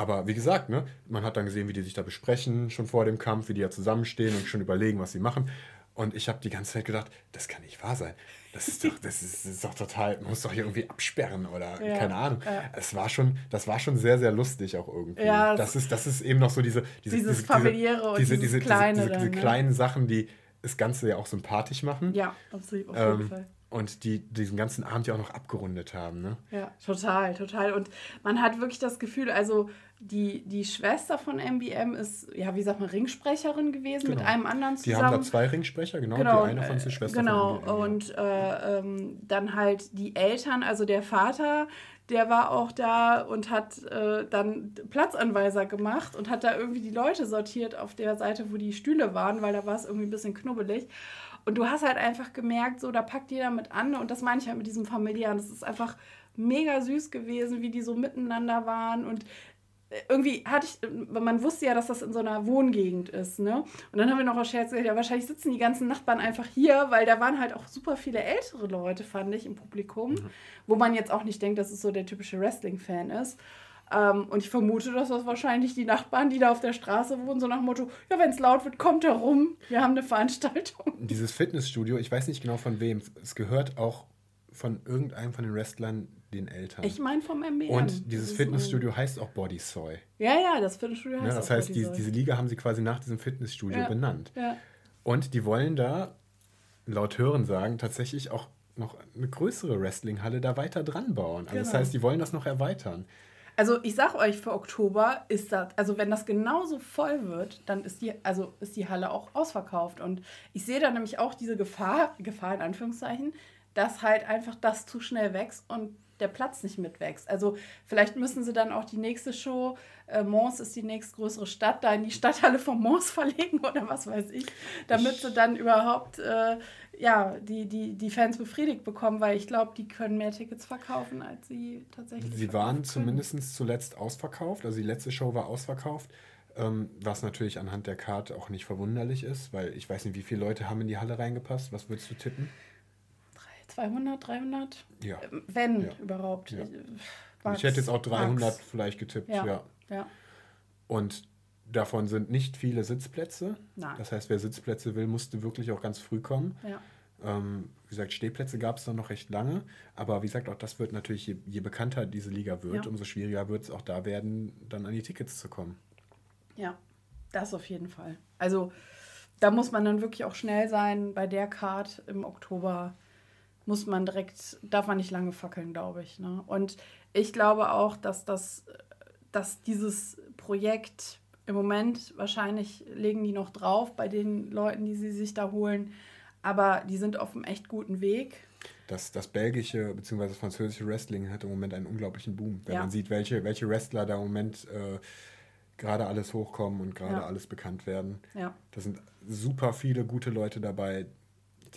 Aber wie gesagt, ne, man hat dann gesehen, wie die sich da besprechen, schon vor dem Kampf, wie die ja zusammenstehen und schon überlegen, was sie machen. Und ich habe die ganze Zeit gedacht, das kann nicht wahr sein. Das ist doch, das ist, das ist doch total, man muss doch hier irgendwie absperren oder Ja, keine Ahnung. ja. Es war schon, das war schon sehr, sehr lustig auch irgendwie. Ja, das, ist, das ist eben noch so diese, diese Dieses diese, Familiäre und diese, diese, Kleine diese, diese, dann, diese ne? kleinen Sachen, die das Ganze ja auch sympathisch machen. Ja, absolut, auf jeden Ähm, Fall. Und die diesen ganzen Abend ja auch noch abgerundet haben. Ne? Ja, total, total. Und man hat wirklich das Gefühl, also die, die Schwester von MBM ist, ja, wie sagt man, Ringsprecherin gewesen mit Genau. einem anderen Die zusammen. haben da zwei Ringsprecher, genau. Genau, die eine von die äh, Schwester genau. von MBM. und äh, ähm, dann halt die Eltern, also der Vater, der war auch da und hat äh, dann Platzanweiser gemacht und hat da irgendwie die Leute sortiert auf der Seite, wo die Stühle waren, weil da war es irgendwie ein bisschen knubbelig. Und du hast halt einfach gemerkt, so, da packt jeder mit an. Und das meine ich halt mit diesem familiären. Das ist einfach mega süß gewesen, wie die so miteinander waren. Und irgendwie hatte ich, man wusste ja, dass das in so einer Wohngegend ist, ne? Und dann haben wir noch aus Scherz gesagt, ja, wahrscheinlich sitzen die ganzen Nachbarn einfach hier, weil da waren halt auch super viele ältere Leute, fand ich, im Publikum, wo man jetzt auch nicht denkt, dass es so der typische Wrestling-Fan ist. Ähm, und ich vermute, dass das wahrscheinlich die Nachbarn, die da auf der Straße wohnen, so nach dem Motto, ja, wenn es laut wird, kommt herum, wir haben eine Veranstaltung. Dieses Fitnessstudio, ich weiß nicht genau von wem, es gehört auch von irgendeinem von den Wrestlern den Eltern. Ich meine vom MBM. und Das dieses Fitnessstudio heißt auch Body Soy. Ja, ja, das Fitnessstudio heißt Ne? Das auch heißt, die, Bodysoy. diese Liga haben sie quasi nach diesem Fitnessstudio Ja. benannt. Ja. Und die wollen da, laut Hören sagen, tatsächlich auch noch eine größere Wrestlinghalle da weiter dran bauen. Also das Genau. heißt, die wollen das noch erweitern. Also ich sag euch, für Oktober ist das, also wenn das genauso voll wird, dann ist die, also ist die Halle auch ausverkauft. Und ich sehe da nämlich auch diese Gefahr, Gefahr in Anführungszeichen, dass halt einfach das zu schnell wächst und der Platz nicht mitwächst. Also vielleicht müssen sie dann auch die nächste Show, äh, Mons ist die nächstgrößere Stadt, da in die Stadthalle von Mons [LAUGHS] verlegen oder was weiß ich, damit sie dann überhaupt äh, ja, die, die, die Fans befriedigt bekommen, weil ich glaube, die können mehr Tickets verkaufen, als sie tatsächlich Sie waren zumindest zuletzt ausverkauft. Also die letzte Show war ausverkauft. Ähm, was natürlich anhand der Karte auch nicht verwunderlich ist, weil ich weiß nicht, wie viele Leute haben in die Halle reingepasst. Was würdest du tippen? 200, 300? Ja. Ähm, Wenn Ja. überhaupt. Ja. Äh, ich Max, hätte jetzt auch 300 Max. vielleicht getippt. Ja. ja. Und davon sind nicht viele Sitzplätze. Nein. Das heißt, wer Sitzplätze will, musste wirklich auch ganz früh kommen. Ähm, wie gesagt, Stehplätze gab es dann noch recht lange. Aber wie gesagt, auch das wird natürlich, je, je bekannter diese Liga wird, umso schwieriger wird es auch da werden, dann an die Tickets zu kommen. ja, das auf jeden Fall. Also da muss man dann wirklich auch schnell sein. Bei der Card im Oktober muss man direkt, darf man nicht lange fackeln, glaube ich. Ne? Und ich glaube auch, dass das, dass dieses Projekt im Moment wahrscheinlich legen die noch drauf bei den Leuten, die sie sich da holen. Aber die sind auf einem echt guten Weg. Das, das belgische bzw. französische Wrestling hat im Moment einen unglaublichen Boom. Wenn Ja. man sieht, welche, welche Wrestler da im Moment äh, gerade alles hochkommen und gerade Ja. alles bekannt werden. Ja. Da sind super viele gute Leute dabei,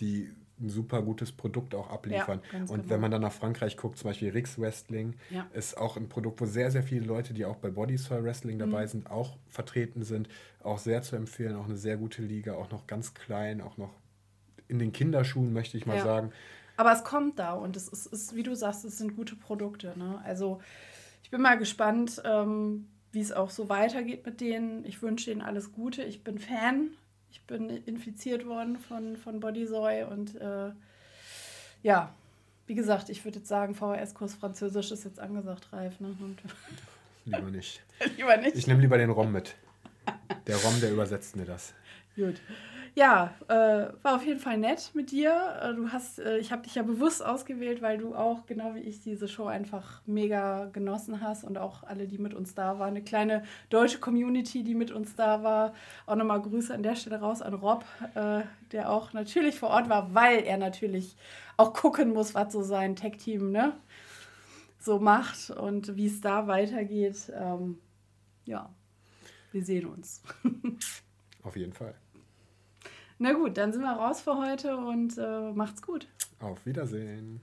die ein super gutes Produkt auch abliefern. Ja, und genau. wenn man dann nach Frankreich guckt, zum Beispiel Rix Wrestling, Ja. ist auch ein Produkt, wo sehr, sehr viele Leute, die auch bei Body Soil Wrestling dabei Mhm. sind, auch vertreten sind. Auch sehr zu empfehlen, auch eine sehr gute Liga, auch noch ganz klein, auch noch in den Kinderschuhen, möchte ich mal Ja. sagen. Aber es kommt da und es ist, ist, wie du sagst, es sind gute Produkte. Ne? Also ich bin mal gespannt, ähm, wie es auch so weitergeht mit denen. Ich wünsche denen alles Gute. Ich bin Fan. Ich bin infiziert worden von, von Bodysoy und äh, ja, wie gesagt, ich würde jetzt sagen, VHS-Kurs Französisch ist jetzt angesagt, Ralf. Ne? [LAUGHS] Lieber nicht. [LAUGHS] lieber nicht. Ich nehme lieber den Rom mit. Der Rom, der übersetzt mir das. Gut. Ja, äh, war auf jeden Fall nett mit dir. Äh, Du hast, äh, ich habe dich ja bewusst ausgewählt, weil du auch, genau wie ich, diese Show einfach mega genossen hast und auch alle, die mit uns da waren. Eine kleine deutsche Community, die mit uns da war. Auch nochmal Grüße an der Stelle raus an Rob, äh, der auch natürlich vor Ort war, weil er natürlich auch gucken muss, was so sein Tech-Team ne, so macht und wie es da weitergeht. Ähm, ja, wir sehen uns. [LAUGHS] Auf jeden Fall. Na gut, dann sind wir raus für heute und äh, macht's gut. Auf Wiedersehen.